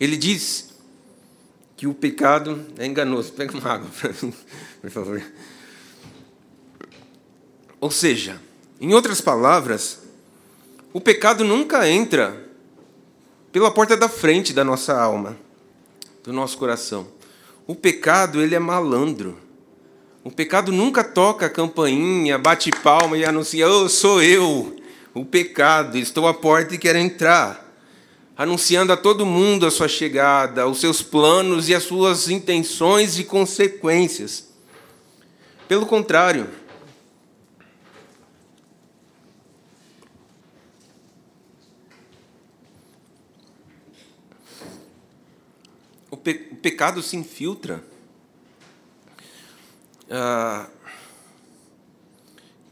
Ele diz que o pecado é enganoso. Pega uma água para mim, por favor. Ou seja, em outras palavras, O pecado nunca entra pela porta da frente da nossa alma, do nosso coração. O pecado, ele é malandro. O pecado nunca toca a campainha, bate palma e anuncia: "Oh, sou eu, o pecado, estou à porta e quero entrar." Anunciando a todo mundo a sua chegada, os seus planos e as suas intenções e consequências. Pelo contrário, o, pe o pecado se infiltra ah,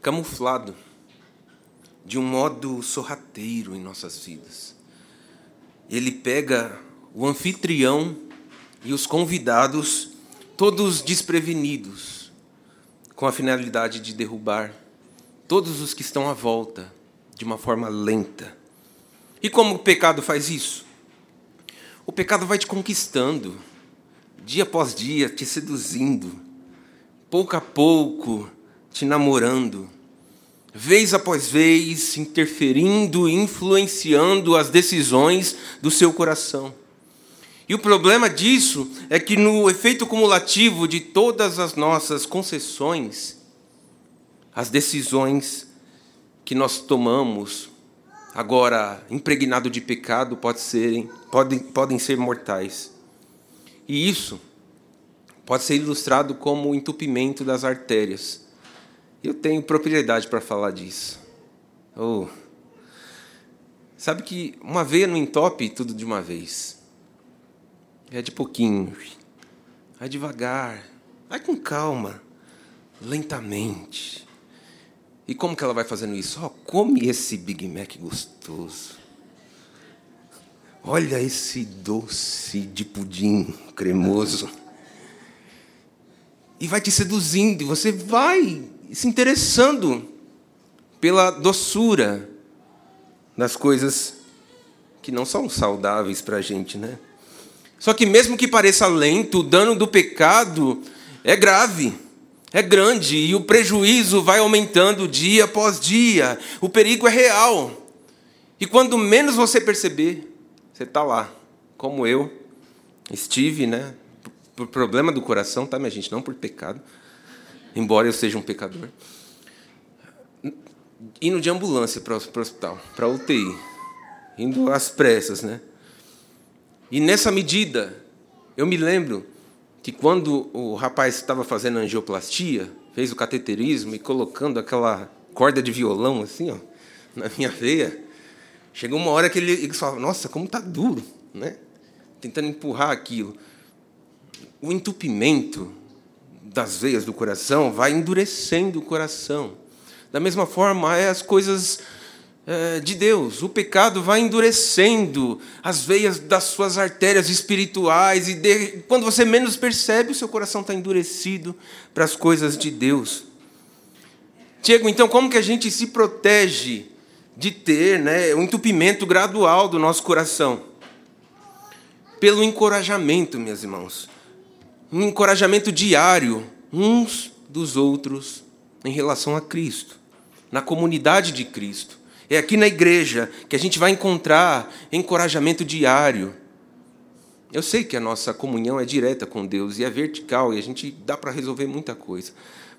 camuflado de um modo sorrateiro em nossas vidas. Ele pega o anfitrião e os convidados, todos desprevenidos, com a finalidade de derrubar todos os que estão à volta de uma forma lenta. E como o pecado faz isso? O pecado vai te conquistando, dia após dia, te seduzindo, pouco a pouco, te namorando, vez após vez, interferindo, influenciando as decisões do seu coração. E o problema disso é que, no efeito cumulativo de todas as nossas concessões, as decisões que nós tomamos agora impregnado de pecado, pode podem, podem ser mortais. E isso pode ser ilustrado como o entupimento das artérias. Eu tenho propriedade para falar disso. Oh. Sabe que uma veia não entope tudo de uma vez. É de pouquinho. Vai devagar. Vai com calma. Lentamente. E como que ela vai fazendo isso? Oh, come esse Big Mac gostoso. Olha esse doce de pudim cremoso. E vai te seduzindo, e você vai se interessando pela doçura das coisas que não são saudáveis para a gente, né? Só que mesmo que pareça lento, o dano do pecado é grave é grande e o prejuízo vai aumentando dia após dia. O perigo é real. E quando menos você perceber, você está lá, como eu estive, né? Por problema do coração, tá, minha gente? Não por pecado, embora eu seja um pecador. Indo de ambulância para o hospital, para a UTI, indo às pressas, né? E nessa medida, eu me lembro que quando o rapaz estava fazendo angioplastia, fez o cateterismo e colocando aquela corda de violão assim, ó, na minha veia, chegou uma hora que ele, ele "Nossa, como tá duro", né? Tentando empurrar aquilo. O entupimento das veias do coração vai endurecendo o coração. Da mesma forma, é as coisas é, de Deus. O pecado vai endurecendo as veias das suas artérias espirituais, e de, quando você menos percebe, o seu coração está endurecido para as coisas de Deus. Diego, então, como que a gente se protege de ter né, um entupimento gradual do nosso coração? Pelo encorajamento, meus irmãos. Um encorajamento diário, uns dos outros, em relação a Cristo, na comunidade de Cristo. É aqui na igreja que a gente vai encontrar encorajamento diário. Eu sei que a nossa comunhão é direta com Deus e é vertical e a gente dá para resolver muita coisa.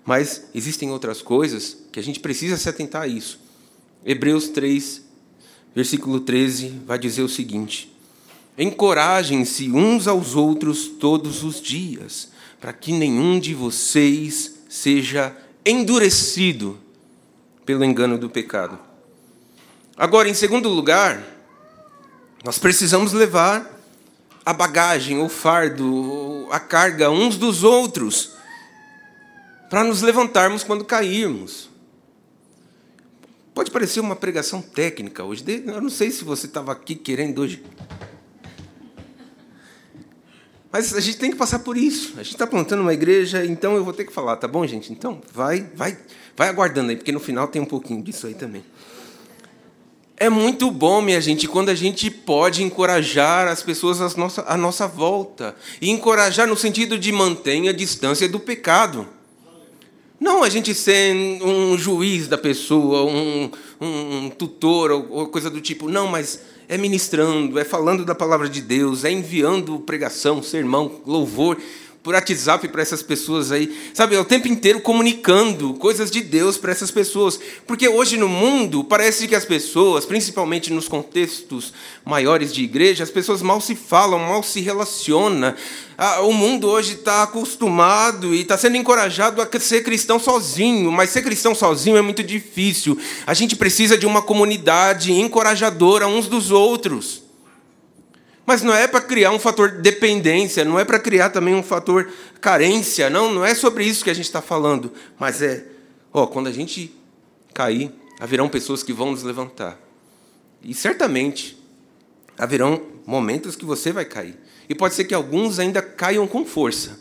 Mas existem outras coisas que a gente precisa se atentar a isso. Hebreus 3, versículo 13, vai dizer o seguinte: Encorajem-se uns aos outros todos os dias, para que nenhum de vocês seja endurecido pelo engano do pecado. Agora, em segundo lugar, nós precisamos levar a bagagem, o fardo, a carga uns dos outros, para nos levantarmos quando cairmos. Pode parecer uma pregação técnica hoje. Eu não sei se você estava aqui querendo hoje. Mas a gente tem que passar por isso. A gente está plantando uma igreja, então eu vou ter que falar, tá bom, gente? Então, vai, vai, vai aguardando aí, porque no final tem um pouquinho disso aí também. É muito bom, minha gente, quando a gente pode encorajar as pessoas à nossa, à nossa volta. E encorajar no sentido de manter a distância do pecado. Não a gente ser um juiz da pessoa, um, um tutor ou, coisa do tipo. Não, mas é ministrando, é falando da palavra de Deus, é enviando pregação, sermão, louvor por WhatsApp para essas pessoas aí, sabe, é o tempo inteiro comunicando coisas de Deus para essas pessoas, porque hoje no mundo parece que as pessoas, principalmente nos contextos maiores de igreja, as pessoas mal se falam, mal se relacionam. O mundo hoje está acostumado e está sendo encorajado a ser cristão sozinho, mas ser cristão sozinho é muito difícil. A gente precisa de uma comunidade encorajadora uns dos outros. Mas não é para criar um fator dependência, não é para criar também um fator carência, não, não é sobre isso que a gente está falando. Mas é, ó, quando a gente cair, haverão pessoas que vão nos levantar. E certamente haverão momentos que você vai cair. E pode ser que alguns ainda caiam com força.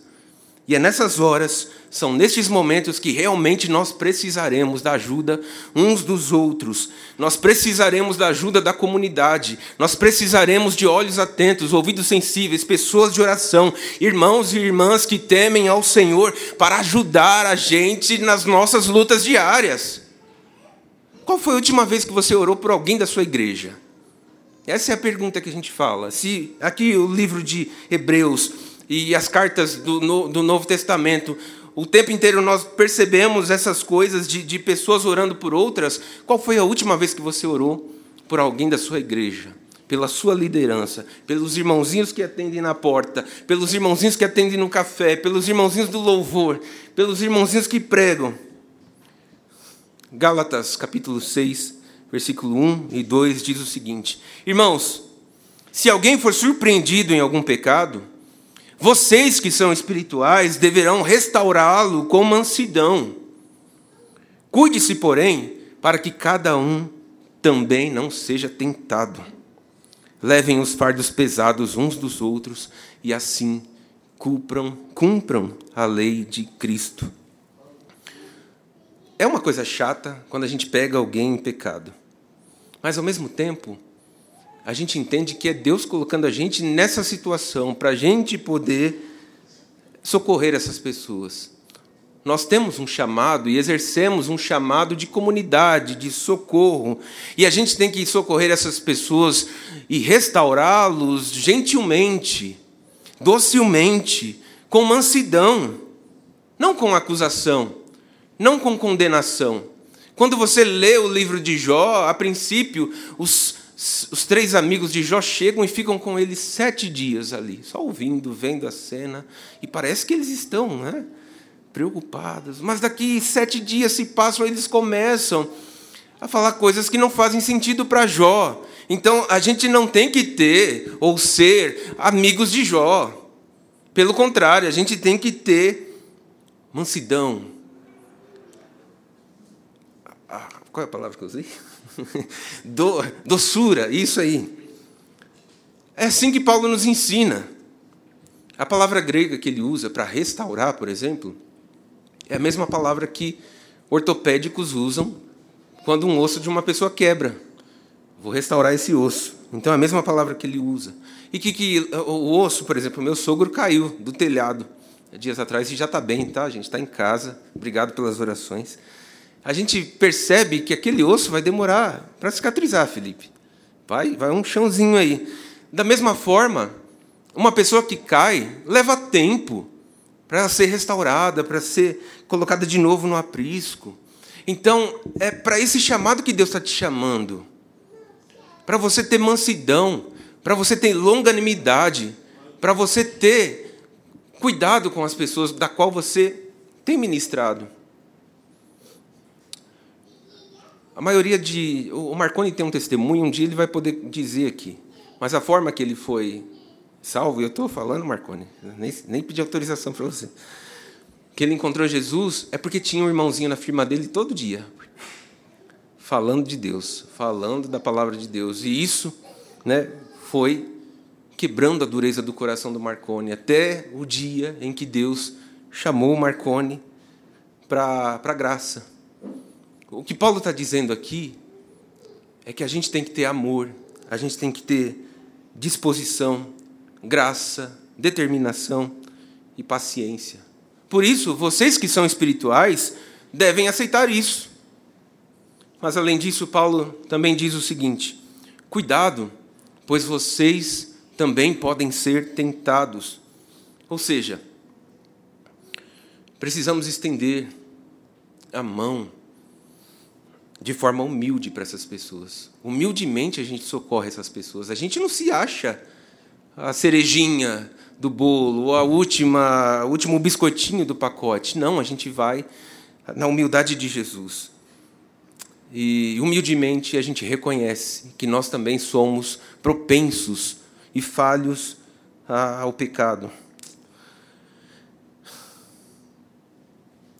E é nessas horas, são nestes momentos que realmente nós precisaremos da ajuda uns dos outros. Nós precisaremos da ajuda da comunidade. Nós precisaremos de olhos atentos, ouvidos sensíveis, pessoas de oração, irmãos e irmãs que temem ao Senhor para ajudar a gente nas nossas lutas diárias. Qual foi a última vez que você orou por alguém da sua igreja? Essa é a pergunta que a gente fala. Se aqui o livro de Hebreus e as cartas do, do Novo Testamento, o tempo inteiro nós percebemos essas coisas de, de pessoas orando por outras. Qual foi a última vez que você orou por alguém da sua igreja? Pela sua liderança, pelos irmãozinhos que atendem na porta, pelos irmãozinhos que atendem no café, pelos irmãozinhos do louvor, pelos irmãozinhos que pregam. Gálatas capítulo 6, versículo 1 e 2 diz o seguinte: Irmãos, se alguém for surpreendido em algum pecado, vocês que são espirituais deverão restaurá-lo com mansidão. Cuide-se, porém, para que cada um também não seja tentado. Levem os fardos pesados uns dos outros e assim cumpram, cumpram a lei de Cristo. É uma coisa chata quando a gente pega alguém em pecado, mas ao mesmo tempo a gente entende que é Deus colocando a gente nessa situação para a gente poder socorrer essas pessoas. Nós temos um chamado e exercemos um chamado de comunidade, de socorro, e a gente tem que socorrer essas pessoas e restaurá-los gentilmente, docilmente, com mansidão, não com acusação, não com condenação. Quando você lê o livro de Jó, a princípio, os os três amigos de Jó chegam e ficam com ele sete dias ali, só ouvindo, vendo a cena, e parece que eles estão né, preocupados. Mas daqui sete dias se passam, eles começam a falar coisas que não fazem sentido para Jó. Então a gente não tem que ter ou ser amigos de Jó. Pelo contrário, a gente tem que ter mansidão. Ah, qual é a palavra que eu usei? Do, doçura, isso aí. É assim que Paulo nos ensina. A palavra grega que ele usa para restaurar, por exemplo, é a mesma palavra que ortopédicos usam quando um osso de uma pessoa quebra. Vou restaurar esse osso. Então é a mesma palavra que ele usa. E que, que o osso, por exemplo, meu sogro caiu do telhado dias atrás e já está bem, tá, gente? Está em casa. Obrigado pelas orações a gente percebe que aquele osso vai demorar para cicatrizar, Felipe. Vai, vai um chãozinho aí. Da mesma forma, uma pessoa que cai leva tempo para ser restaurada, para ser colocada de novo no aprisco. Então, é para esse chamado que Deus está te chamando. Para você ter mansidão, para você ter longanimidade, para você ter cuidado com as pessoas da qual você tem ministrado. A maioria de. O Marconi tem um testemunho, um dia ele vai poder dizer aqui. Mas a forma que ele foi salvo, eu estou falando, Marconi, nem, nem pedi autorização para você. Que ele encontrou Jesus é porque tinha um irmãozinho na firma dele todo dia, falando de Deus, falando da palavra de Deus. E isso né, foi quebrando a dureza do coração do Marconi, até o dia em que Deus chamou o Marconi para a graça. O que Paulo está dizendo aqui é que a gente tem que ter amor, a gente tem que ter disposição, graça, determinação e paciência. Por isso, vocês que são espirituais, devem aceitar isso. Mas além disso, Paulo também diz o seguinte: cuidado, pois vocês também podem ser tentados. Ou seja, precisamos estender a mão de forma humilde para essas pessoas. Humildemente a gente socorre essas pessoas. A gente não se acha a cerejinha do bolo, ou a última, o último biscoitinho do pacote. Não, a gente vai na humildade de Jesus. E humildemente a gente reconhece que nós também somos propensos e falhos ao pecado.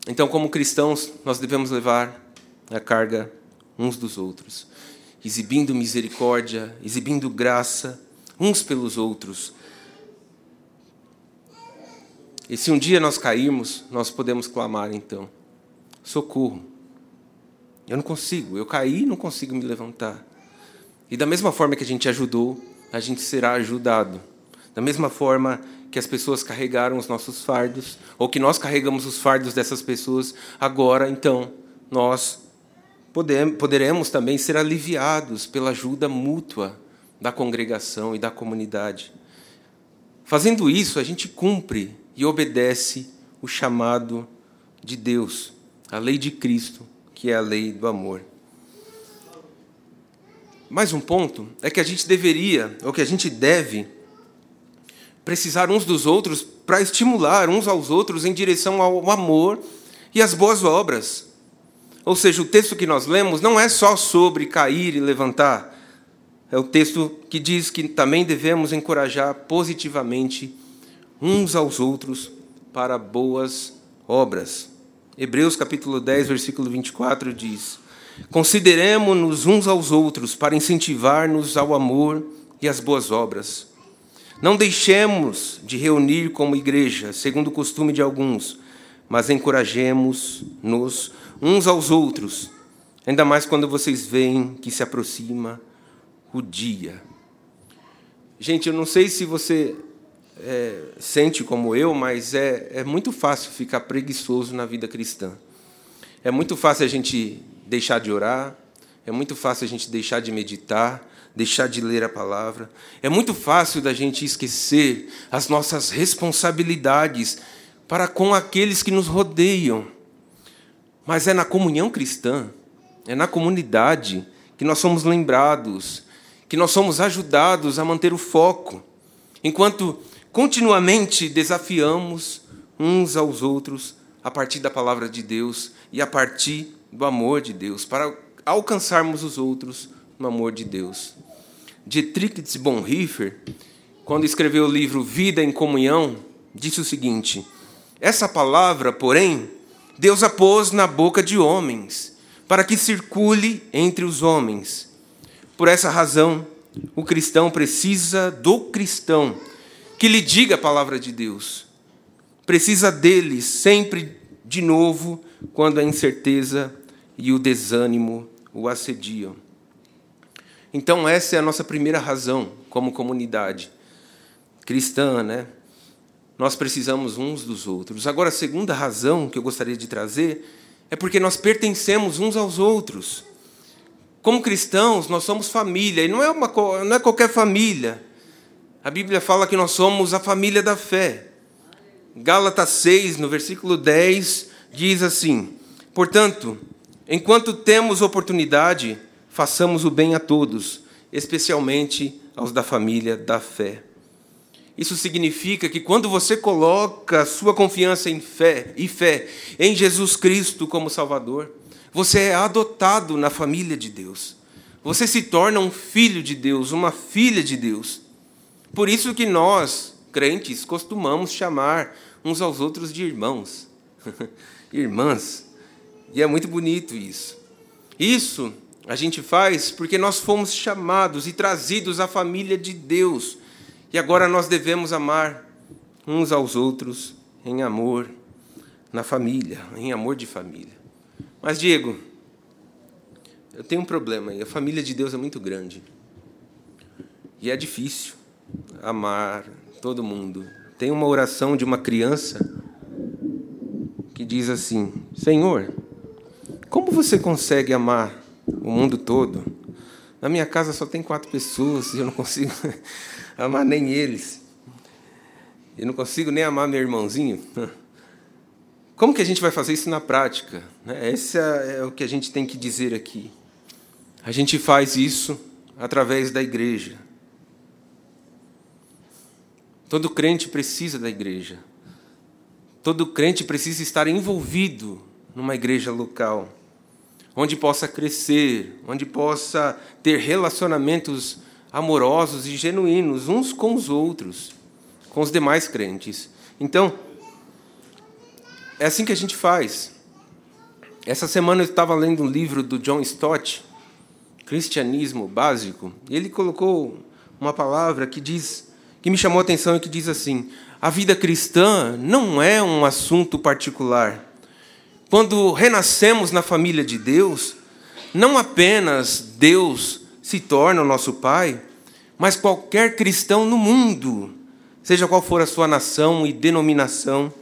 Então, como cristãos, nós devemos levar a carga uns dos outros, exibindo misericórdia, exibindo graça uns pelos outros. E se um dia nós cairmos, nós podemos clamar então: socorro. Eu não consigo, eu caí não consigo me levantar. E da mesma forma que a gente ajudou, a gente será ajudado. Da mesma forma que as pessoas carregaram os nossos fardos, ou que nós carregamos os fardos dessas pessoas, agora então nós poderemos também ser aliviados pela ajuda mútua da congregação e da comunidade. Fazendo isso, a gente cumpre e obedece o chamado de Deus, a lei de Cristo, que é a lei do amor. Mais um ponto é que a gente deveria, ou que a gente deve, precisar uns dos outros para estimular uns aos outros em direção ao amor e às boas obras. Ou seja, o texto que nós lemos não é só sobre cair e levantar. É o texto que diz que também devemos encorajar positivamente uns aos outros para boas obras. Hebreus capítulo 10, versículo 24 diz: Consideremos-nos uns aos outros para incentivar-nos ao amor e às boas obras. Não deixemos de reunir como igreja, segundo o costume de alguns, mas encorajemos-nos uns aos outros, ainda mais quando vocês veem que se aproxima o dia. Gente, eu não sei se você é, sente como eu, mas é, é muito fácil ficar preguiçoso na vida cristã. É muito fácil a gente deixar de orar, é muito fácil a gente deixar de meditar, deixar de ler a palavra. É muito fácil da gente esquecer as nossas responsabilidades para com aqueles que nos rodeiam. Mas é na comunhão cristã, é na comunidade que nós somos lembrados, que nós somos ajudados a manter o foco, enquanto continuamente desafiamos uns aos outros a partir da palavra de Deus e a partir do amor de Deus, para alcançarmos os outros no amor de Deus. Dietrich Bonhoeffer, quando escreveu o livro Vida em Comunhão, disse o seguinte: essa palavra, porém, Deus a pôs na boca de homens, para que circule entre os homens. Por essa razão, o cristão precisa do cristão que lhe diga a palavra de Deus. Precisa dele sempre de novo quando a incerteza e o desânimo o assediam. Então, essa é a nossa primeira razão como comunidade cristã, né? Nós precisamos uns dos outros. Agora, a segunda razão que eu gostaria de trazer é porque nós pertencemos uns aos outros. Como cristãos, nós somos família, e não é, uma, não é qualquer família. A Bíblia fala que nós somos a família da fé. Gálatas 6, no versículo 10, diz assim: Portanto, enquanto temos oportunidade, façamos o bem a todos, especialmente aos da família da fé. Isso significa que quando você coloca sua confiança em fé e fé em Jesus Cristo como Salvador, você é adotado na família de Deus. Você se torna um filho de Deus, uma filha de Deus. Por isso que nós, crentes, costumamos chamar uns aos outros de irmãos, irmãs. E é muito bonito isso. Isso a gente faz porque nós fomos chamados e trazidos à família de Deus e agora nós devemos amar uns aos outros em amor na família, em amor de família. Mas, Diego, eu tenho um problema aí. A família de Deus é muito grande. E é difícil amar todo mundo. Tem uma oração de uma criança que diz assim: Senhor, Como você consegue amar o mundo todo? Na minha casa só tem quatro pessoas e eu não consigo amar nem eles. Eu não consigo nem amar meu irmãozinho. Como que a gente vai fazer isso na prática? Né? Esse é, é o que a gente tem que dizer aqui. A gente faz isso através da igreja. Todo crente precisa da igreja. Todo crente precisa estar envolvido numa igreja local, onde possa crescer, onde possa ter relacionamentos amorosos e genuínos uns com os outros, com os demais crentes. Então, é assim que a gente faz. Essa semana eu estava lendo um livro do John Stott, Cristianismo Básico, e ele colocou uma palavra que diz que me chamou a atenção e que diz assim: a vida cristã não é um assunto particular. Quando renascemos na família de Deus, não apenas Deus se torna o nosso Pai, mas qualquer cristão no mundo, seja qual for a sua nação e denominação,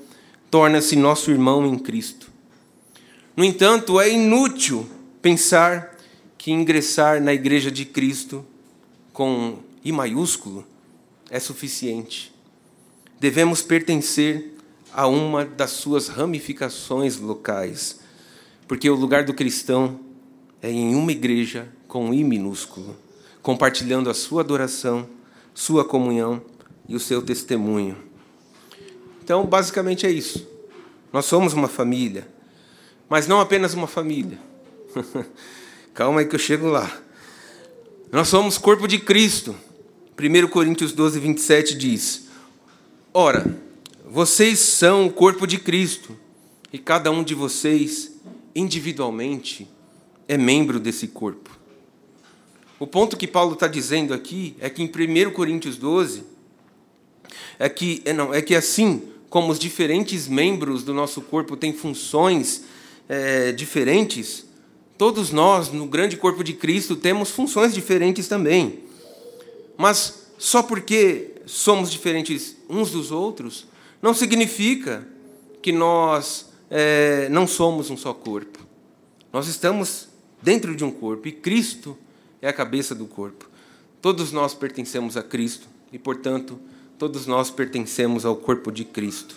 torna-se nosso irmão em Cristo. No entanto, é inútil pensar que ingressar na igreja de Cristo com I maiúsculo é suficiente. Devemos pertencer a uma das suas ramificações locais, porque o lugar do cristão é em uma igreja com I minúsculo, compartilhando a sua adoração, sua comunhão e o seu testemunho. Então, basicamente é isso. Nós somos uma família, mas não apenas uma família. Calma aí que eu chego lá. Nós somos corpo de Cristo. 1 Coríntios 12, 27 diz: Ora, vocês são o corpo de Cristo, e cada um de vocês, individualmente, é membro desse corpo. O ponto que Paulo está dizendo aqui é que em 1 Coríntios 12, é que, é, não, é que assim como os diferentes membros do nosso corpo têm funções é, diferentes, Todos nós, no grande corpo de Cristo, temos funções diferentes também. Mas só porque somos diferentes uns dos outros, não significa que nós é, não somos um só corpo. Nós estamos dentro de um corpo e Cristo é a cabeça do corpo. Todos nós pertencemos a Cristo e, portanto, todos nós pertencemos ao corpo de Cristo.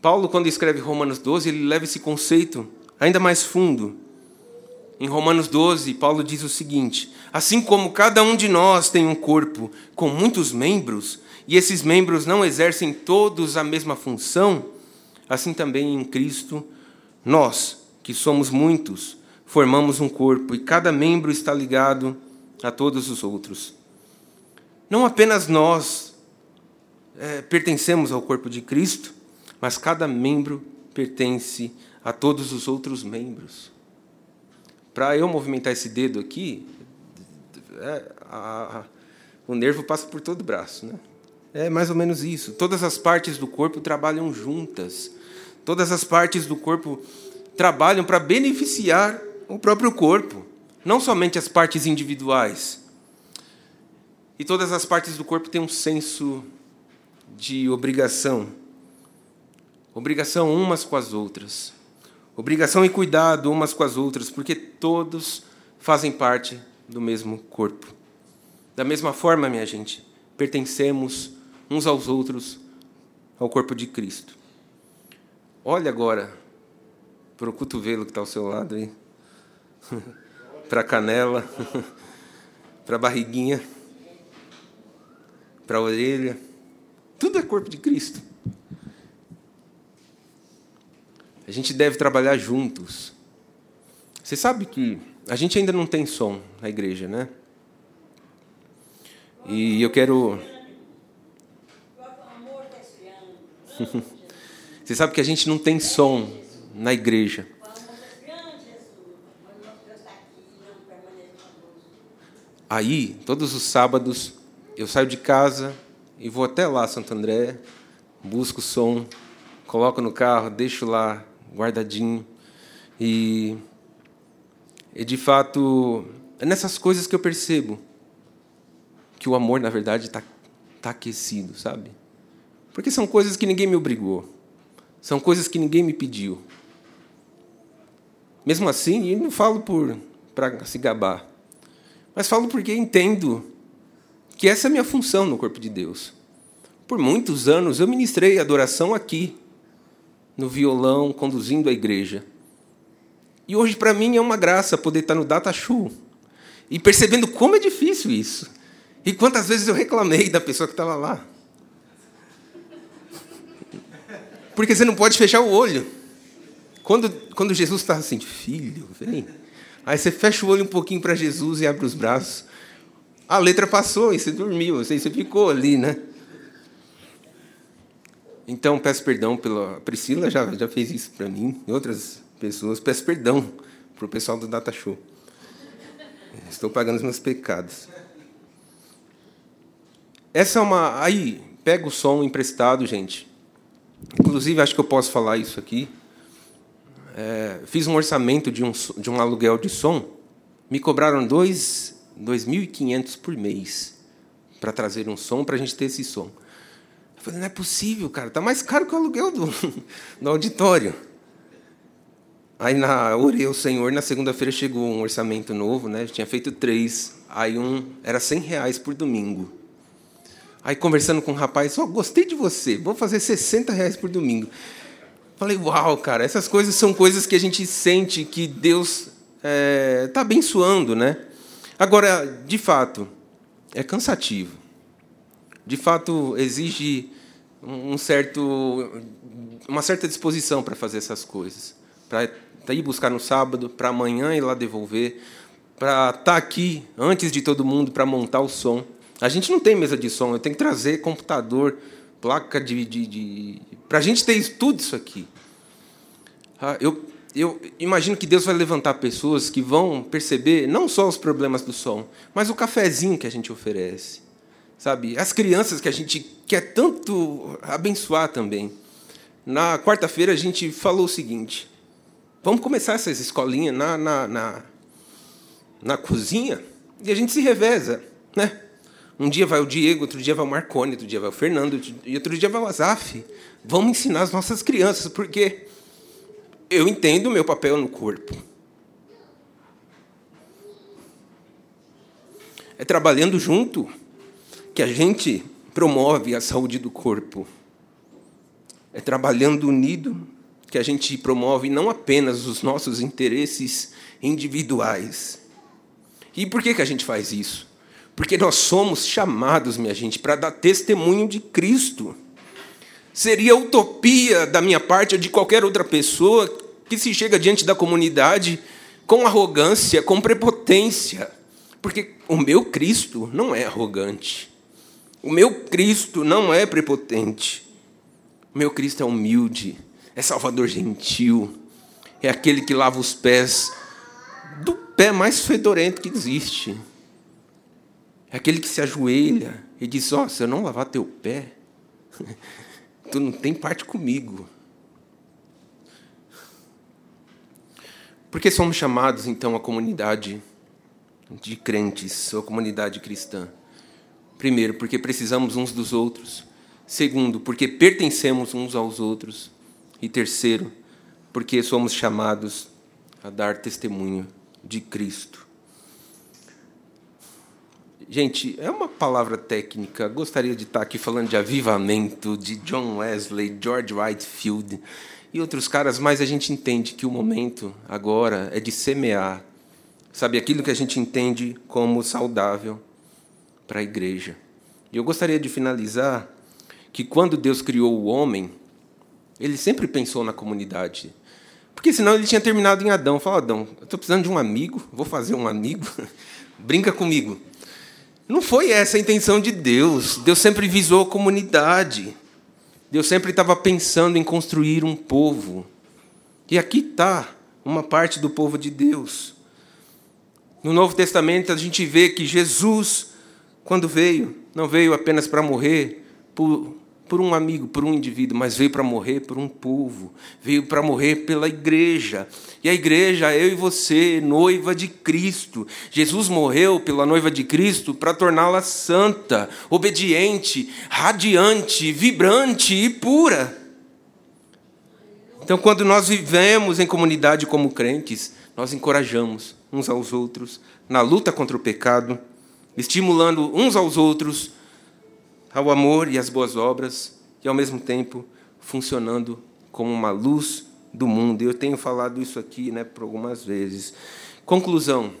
Paulo, quando escreve Romanos 12, ele leva esse conceito ainda mais fundo em Romanos 12, Paulo diz o seguinte: Assim como cada um de nós tem um corpo com muitos membros, e esses membros não exercem todos a mesma função, assim também em Cristo, nós, que somos muitos, formamos um corpo e cada membro está ligado a todos os outros. Não apenas nós é, pertencemos ao corpo de Cristo, mas cada membro pertence a todos os outros membros. Para eu movimentar esse dedo aqui, é, a, a, o nervo passa por todo o braço. Né? É mais ou menos isso. Todas as partes do corpo trabalham juntas. Todas as partes do corpo trabalham para beneficiar o próprio corpo, não somente as partes individuais. E todas as partes do corpo têm um senso de obrigação obrigação umas com as outras. Obrigação e cuidado umas com as outras, porque todos fazem parte do mesmo corpo. Da mesma forma, minha gente, pertencemos uns aos outros ao corpo de Cristo. Olha agora para o cotovelo que está ao seu lado aí, para a canela, para a barriguinha, para a orelha. Tudo é corpo de Cristo. A gente deve trabalhar juntos. Você sabe que a gente ainda não tem som na igreja, né? E eu quero. Você sabe que a gente não tem som na igreja. Aí, todos os sábados, eu saio de casa e vou até lá, Santo André, busco o som, coloco no carro, deixo lá guardadinho. E, e de fato, é nessas coisas que eu percebo que o amor, na verdade, está tá aquecido, sabe? Porque são coisas que ninguém me obrigou, são coisas que ninguém me pediu. Mesmo assim, e não falo por para se gabar, mas falo porque entendo que essa é a minha função no corpo de Deus. Por muitos anos eu ministrei adoração aqui, no violão, conduzindo a igreja. E hoje, para mim, é uma graça poder estar no Data Show e percebendo como é difícil isso. E quantas vezes eu reclamei da pessoa que estava lá. Porque você não pode fechar o olho. Quando, quando Jesus está assim, filho, vem. Aí você fecha o olho um pouquinho para Jesus e abre os braços. A letra passou e você dormiu, você ficou ali, né? Então, peço perdão pela. Priscila já, já fez isso para mim e outras pessoas. Peço perdão para o pessoal do Data Show. Estou pagando os meus pecados. Essa é uma. Aí, pega o som emprestado, gente. Inclusive, acho que eu posso falar isso aqui. É, fiz um orçamento de um, de um aluguel de som. Me cobraram dois 2.500 por mês para trazer um som, para a gente ter esse som. Eu falei, não é possível, cara, está mais caro que o aluguel do, do auditório. Aí na orei o Senhor, na segunda-feira chegou um orçamento novo, né? Eu tinha feito três, aí um era 100 reais por domingo. Aí conversando com um rapaz, ó, oh, gostei de você, vou fazer 60 reais por domingo. Falei, uau, cara, essas coisas são coisas que a gente sente que Deus está é, tá abençoando, né? Agora, de fato, é cansativo. De fato, exige um certo, uma certa disposição para fazer essas coisas. Para ir buscar no sábado, para amanhã ir lá devolver, para estar tá aqui antes de todo mundo para montar o som. A gente não tem mesa de som, eu tenho que trazer computador, placa de. de, de... para a gente ter tudo isso aqui. Ah, eu eu imagino que Deus vai levantar pessoas que vão perceber não só os problemas do som, mas o cafezinho que a gente oferece. Sabe? As crianças que a gente quer tanto abençoar também. Na quarta-feira a gente falou o seguinte: vamos começar essas escolinhas na, na, na, na cozinha e a gente se reveza. Né? Um dia vai o Diego, outro dia vai o Marconi, outro dia vai o Fernando, e outro dia vai o Azaf. Vamos ensinar as nossas crianças, porque eu entendo o meu papel no corpo. É trabalhando junto que a gente promove a saúde do corpo. É trabalhando unido que a gente promove não apenas os nossos interesses individuais. E por que, que a gente faz isso? Porque nós somos chamados, minha gente, para dar testemunho de Cristo. Seria utopia da minha parte ou de qualquer outra pessoa que se chega diante da comunidade com arrogância, com prepotência. Porque o meu Cristo não é arrogante. O meu Cristo não é prepotente. O meu Cristo é humilde, é salvador gentil, é aquele que lava os pés do pé mais fedorento que existe. É aquele que se ajoelha e diz: Ó, oh, se eu não lavar teu pé, tu não tem parte comigo. Por que somos chamados, então, a comunidade de crentes, ou comunidade cristã? Primeiro, porque precisamos uns dos outros. Segundo, porque pertencemos uns aos outros. E terceiro, porque somos chamados a dar testemunho de Cristo. Gente, é uma palavra técnica. Gostaria de estar aqui falando de avivamento, de John Wesley, George Whitefield e outros caras, mas a gente entende que o momento agora é de semear, sabe, aquilo que a gente entende como saudável para a igreja. E eu gostaria de finalizar que quando Deus criou o homem, ele sempre pensou na comunidade. Porque senão ele tinha terminado em Adão. Fala, Adão, eu estou precisando de um amigo, vou fazer um amigo, brinca comigo. Não foi essa a intenção de Deus. Deus sempre visou a comunidade. Deus sempre estava pensando em construir um povo. E aqui está uma parte do povo de Deus. No Novo Testamento, a gente vê que Jesus, quando veio, não veio apenas para morrer por por um amigo, por um indivíduo, mas veio para morrer por um povo, veio para morrer pela igreja. E a igreja, eu e você, noiva de Cristo. Jesus morreu pela noiva de Cristo para torná-la santa, obediente, radiante, vibrante e pura. Então, quando nós vivemos em comunidade como crentes, nós encorajamos uns aos outros na luta contra o pecado, estimulando uns aos outros ao amor e às boas obras, e ao mesmo tempo funcionando como uma luz do mundo. Eu tenho falado isso aqui né, por algumas vezes. Conclusão: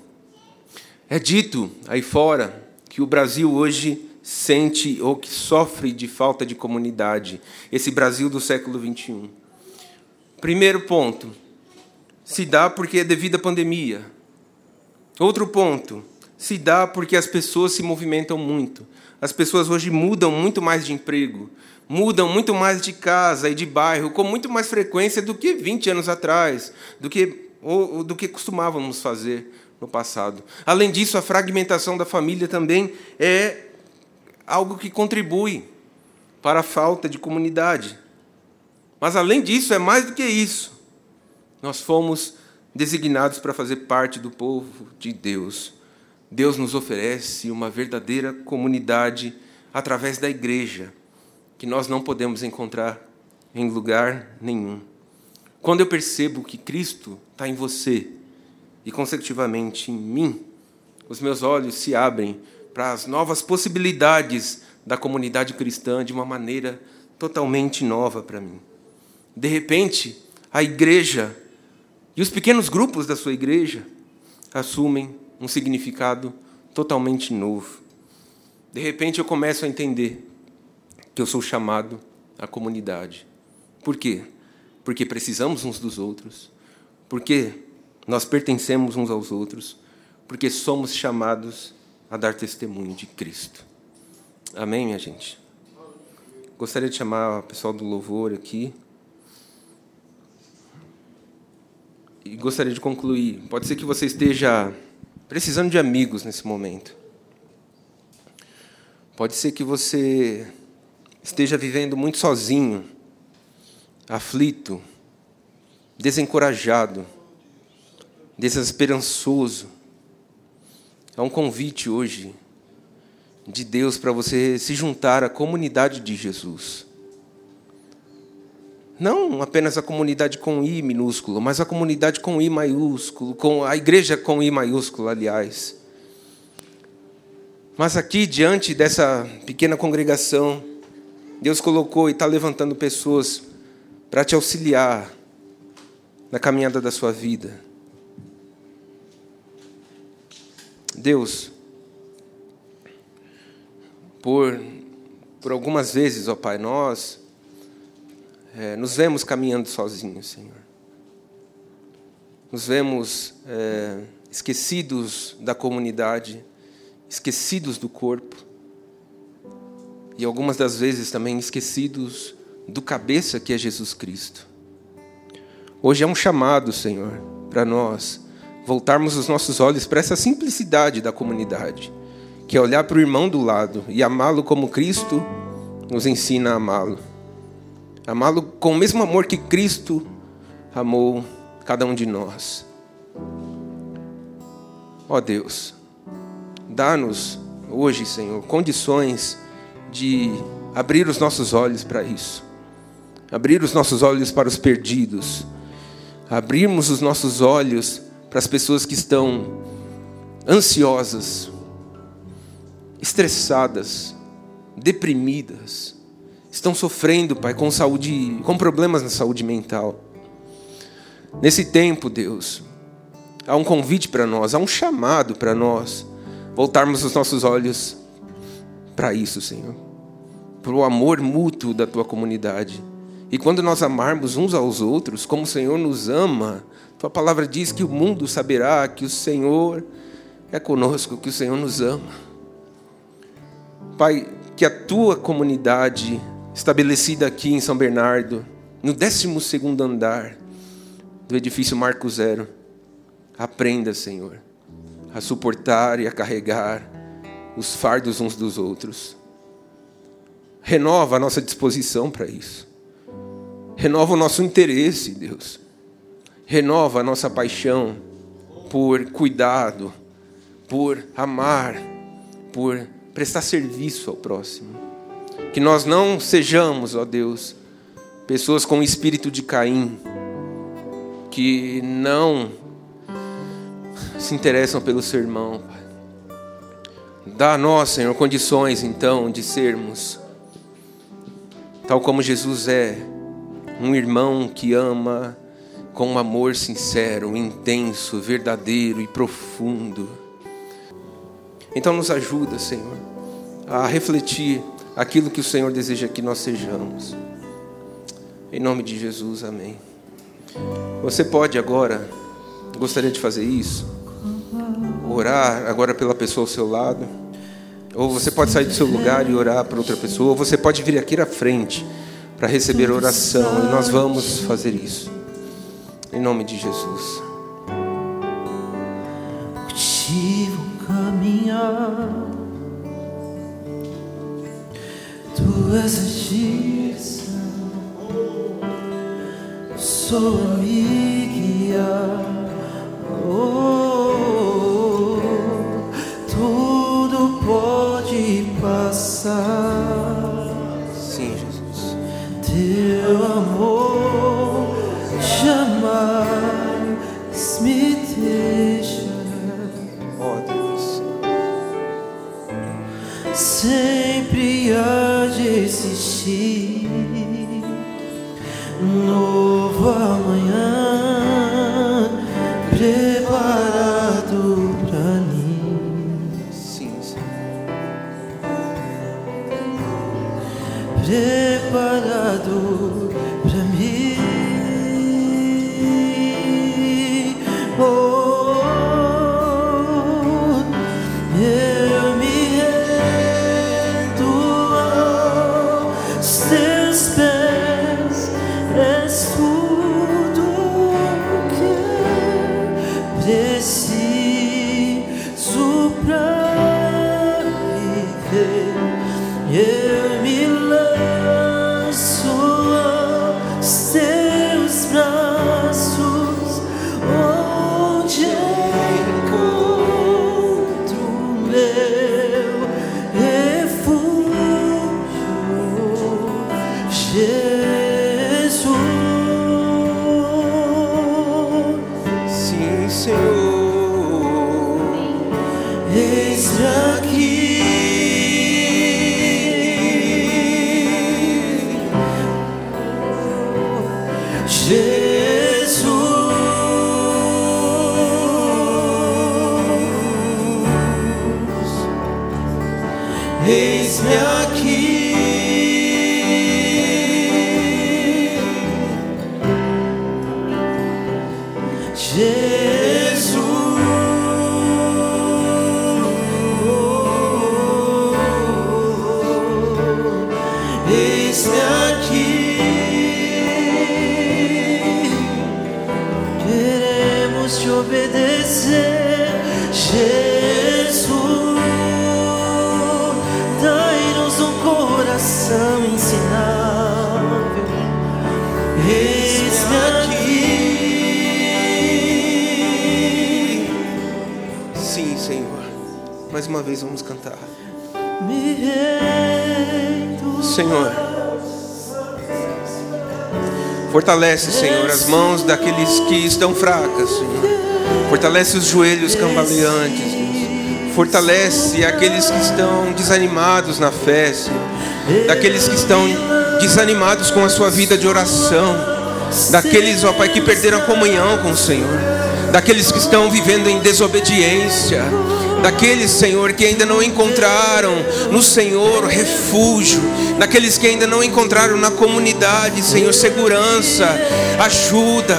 é dito aí fora que o Brasil hoje sente ou que sofre de falta de comunidade, esse Brasil do século XXI. Primeiro ponto, se dá porque é devido à pandemia. Outro ponto, se dá porque as pessoas se movimentam muito. As pessoas hoje mudam muito mais de emprego, mudam muito mais de casa e de bairro com muito mais frequência do que 20 anos atrás, do que ou, do que costumávamos fazer no passado. Além disso, a fragmentação da família também é algo que contribui para a falta de comunidade. Mas além disso, é mais do que isso. Nós fomos designados para fazer parte do povo de Deus. Deus nos oferece uma verdadeira comunidade através da igreja, que nós não podemos encontrar em lugar nenhum. Quando eu percebo que Cristo está em você e, consecutivamente, em mim, os meus olhos se abrem para as novas possibilidades da comunidade cristã de uma maneira totalmente nova para mim. De repente, a igreja e os pequenos grupos da sua igreja assumem um significado totalmente novo. De repente, eu começo a entender que eu sou chamado à comunidade. Por quê? Porque precisamos uns dos outros. Porque nós pertencemos uns aos outros. Porque somos chamados a dar testemunho de Cristo. Amém, minha gente? Gostaria de chamar o pessoal do louvor aqui. E gostaria de concluir. Pode ser que você esteja precisando de amigos nesse momento. Pode ser que você esteja vivendo muito sozinho, aflito, desencorajado, desesperançoso Há um convite hoje de Deus para você se juntar à comunidade de Jesus. Não apenas a comunidade com I minúsculo, mas a comunidade com I maiúsculo, com a igreja com I maiúsculo, aliás. Mas aqui, diante dessa pequena congregação, Deus colocou e está levantando pessoas para te auxiliar na caminhada da sua vida. Deus, por, por algumas vezes, ó Pai, nós é, nos vemos caminhando sozinhos, Senhor. Nos vemos é, esquecidos da comunidade, esquecidos do corpo, e algumas das vezes também esquecidos do cabeça que é Jesus Cristo. Hoje é um chamado, Senhor, para nós voltarmos os nossos olhos para essa simplicidade da comunidade, que é olhar para o irmão do lado e amá-lo como Cristo nos ensina a amá-lo. Amá-lo com o mesmo amor que Cristo amou cada um de nós. Ó oh Deus, dá-nos hoje, Senhor, condições de abrir os nossos olhos para isso. Abrir os nossos olhos para os perdidos. Abrirmos os nossos olhos para as pessoas que estão ansiosas, estressadas, deprimidas, estão sofrendo, Pai, com saúde, com problemas na saúde mental. Nesse tempo, Deus, há um convite para nós, há um chamado para nós voltarmos os nossos olhos para isso, Senhor, para o amor mútuo da tua comunidade. E quando nós amarmos uns aos outros, como o Senhor nos ama, tua palavra diz que o mundo saberá que o Senhor é conosco, que o Senhor nos ama. Pai, que a tua comunidade estabelecida aqui em São Bernardo, no 12 andar do edifício Marco Zero, aprenda, Senhor, a suportar e a carregar os fardos uns dos outros. Renova a nossa disposição para isso. Renova o nosso interesse, Deus renova a nossa paixão por cuidado, por amar, por prestar serviço ao próximo. Que nós não sejamos, ó Deus, pessoas com espírito de Caim, que não se interessam pelo seu irmão. Dá a nós, Senhor, condições então de sermos, tal como Jesus é, um irmão que ama com um amor sincero, intenso, verdadeiro e profundo. Então nos ajuda, Senhor, a refletir aquilo que o Senhor deseja que nós sejamos. Em nome de Jesus, amém. Você pode agora, gostaria de fazer isso, orar agora pela pessoa ao seu lado, ou você pode sair do seu lugar e orar para outra pessoa, ou você pode vir aqui à frente para receber oração, e nós vamos fazer isso. Em nome de Jesus. Caminhar, tu és a direção, sou a me guiar. Oh, tudo pode passar. Sim, Jesus. Teu amor jamais me deixa. Ó Deus. De existir um novo amanhã Fortalece, Senhor, as mãos daqueles que estão fracas, Senhor. Fortalece os joelhos cambaleantes, Deus. Fortalece aqueles que estão desanimados na fé, Senhor. Daqueles que estão desanimados com a sua vida de oração. Daqueles, ó Pai, que perderam a comunhão com o Senhor. Daqueles que estão vivendo em desobediência. Daqueles, Senhor, que ainda não encontraram no Senhor refúgio. Daqueles que ainda não encontraram na comunidade, Senhor, segurança, ajuda.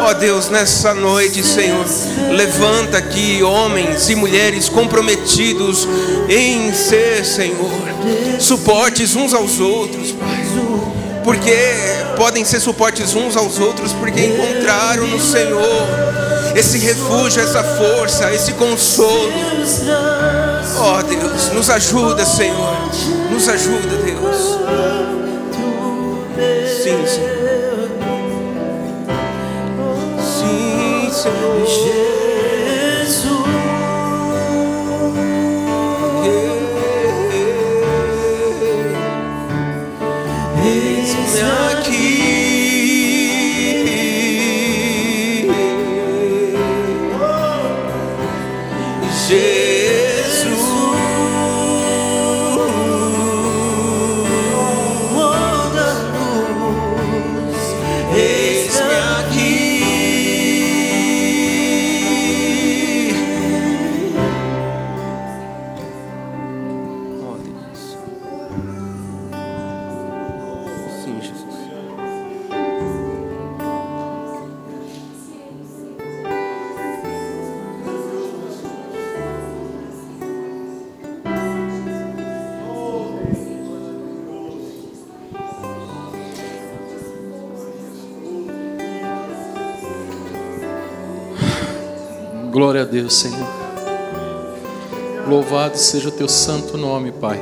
Ó Deus, nessa noite, Senhor, levanta aqui homens e mulheres comprometidos em ser, Senhor, suportes uns aos outros, Pai. Porque podem ser suportes uns aos outros, porque encontraram no Senhor esse refúgio, essa força, esse consolo. Ó Deus, nos ajuda, Senhor. Nos ajuda, Deus. Sim, Senhor. Sim, Senhor. Glória a Deus, Senhor. Louvado seja o teu santo nome, Pai.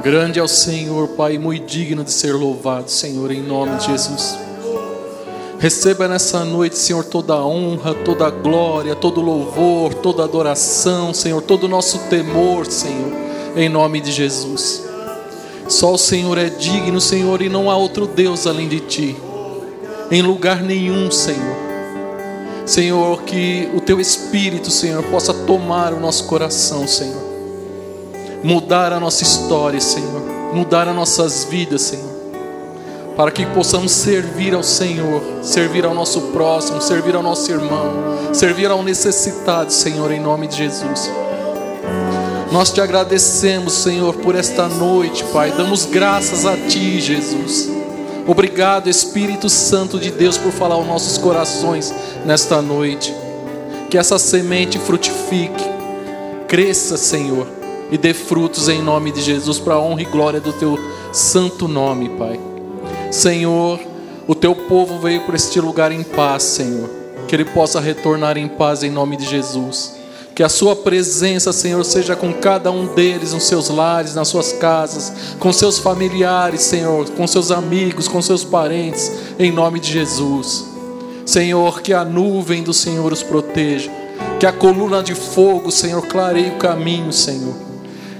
Grande é o Senhor, Pai, muito digno de ser louvado, Senhor, em nome de Jesus. Receba nessa noite, Senhor, toda a honra, toda a glória, todo o louvor, toda adoração, Senhor, todo o nosso temor, Senhor, em nome de Jesus. Só o Senhor é digno, Senhor, e não há outro Deus além de Ti, em lugar nenhum, Senhor. Senhor, que o Teu Espírito, Senhor, possa tomar o nosso coração, Senhor, mudar a nossa história, Senhor, mudar as nossas vidas, Senhor para que possamos servir ao Senhor, servir ao nosso próximo, servir ao nosso irmão, servir ao necessitado, Senhor, em nome de Jesus. Nós te agradecemos, Senhor, por esta noite, Pai. Damos graças a Ti, Jesus. Obrigado, Espírito Santo de Deus, por falar aos nossos corações nesta noite. Que essa semente frutifique, cresça, Senhor, e dê frutos em nome de Jesus, para a honra e glória do Teu santo nome, Pai. Senhor, o teu povo veio para este lugar em paz, Senhor. Que ele possa retornar em paz em nome de Jesus. Que a sua presença, Senhor, seja com cada um deles nos seus lares, nas suas casas, com seus familiares, Senhor, com seus amigos, com seus parentes, em nome de Jesus. Senhor, que a nuvem do Senhor os proteja, que a coluna de fogo, Senhor, clareie o caminho, Senhor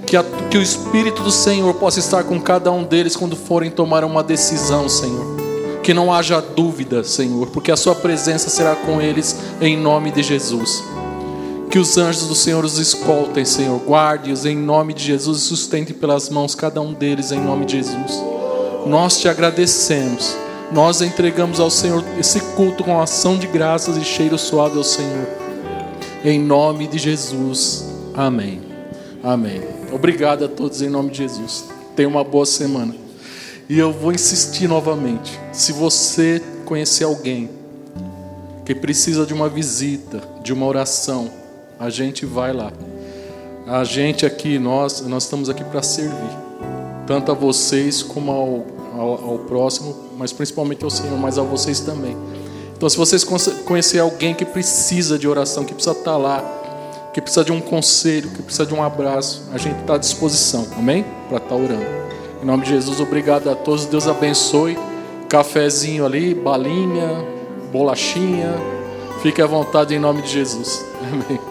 que, a, que o Espírito do Senhor possa estar com cada um deles quando forem tomar uma decisão, Senhor. Que não haja dúvida, Senhor, porque a Sua presença será com eles em nome de Jesus. Que os anjos do Senhor os escoltem, Senhor. Guarde-os em nome de Jesus e sustente pelas mãos cada um deles em nome de Jesus. Nós te agradecemos. Nós entregamos ao Senhor esse culto com ação de graças e cheiro suave ao Senhor. Em nome de Jesus. Amém. Amém. Obrigado a todos em nome de Jesus. Tenha uma boa semana. E eu vou insistir novamente. Se você conhecer alguém que precisa de uma visita, de uma oração, a gente vai lá. A gente aqui, nós, nós estamos aqui para servir, tanto a vocês como ao, ao, ao, próximo, mas principalmente ao Senhor, mas a vocês também. Então, se vocês conhecer alguém que precisa de oração, que precisa estar lá, que precisa de um conselho, que precisa de um abraço, a gente está à disposição, amém? Para estar tá orando. Em nome de Jesus, obrigado a todos, Deus abençoe. Cafezinho ali, balinha, bolachinha, fique à vontade em nome de Jesus, amém.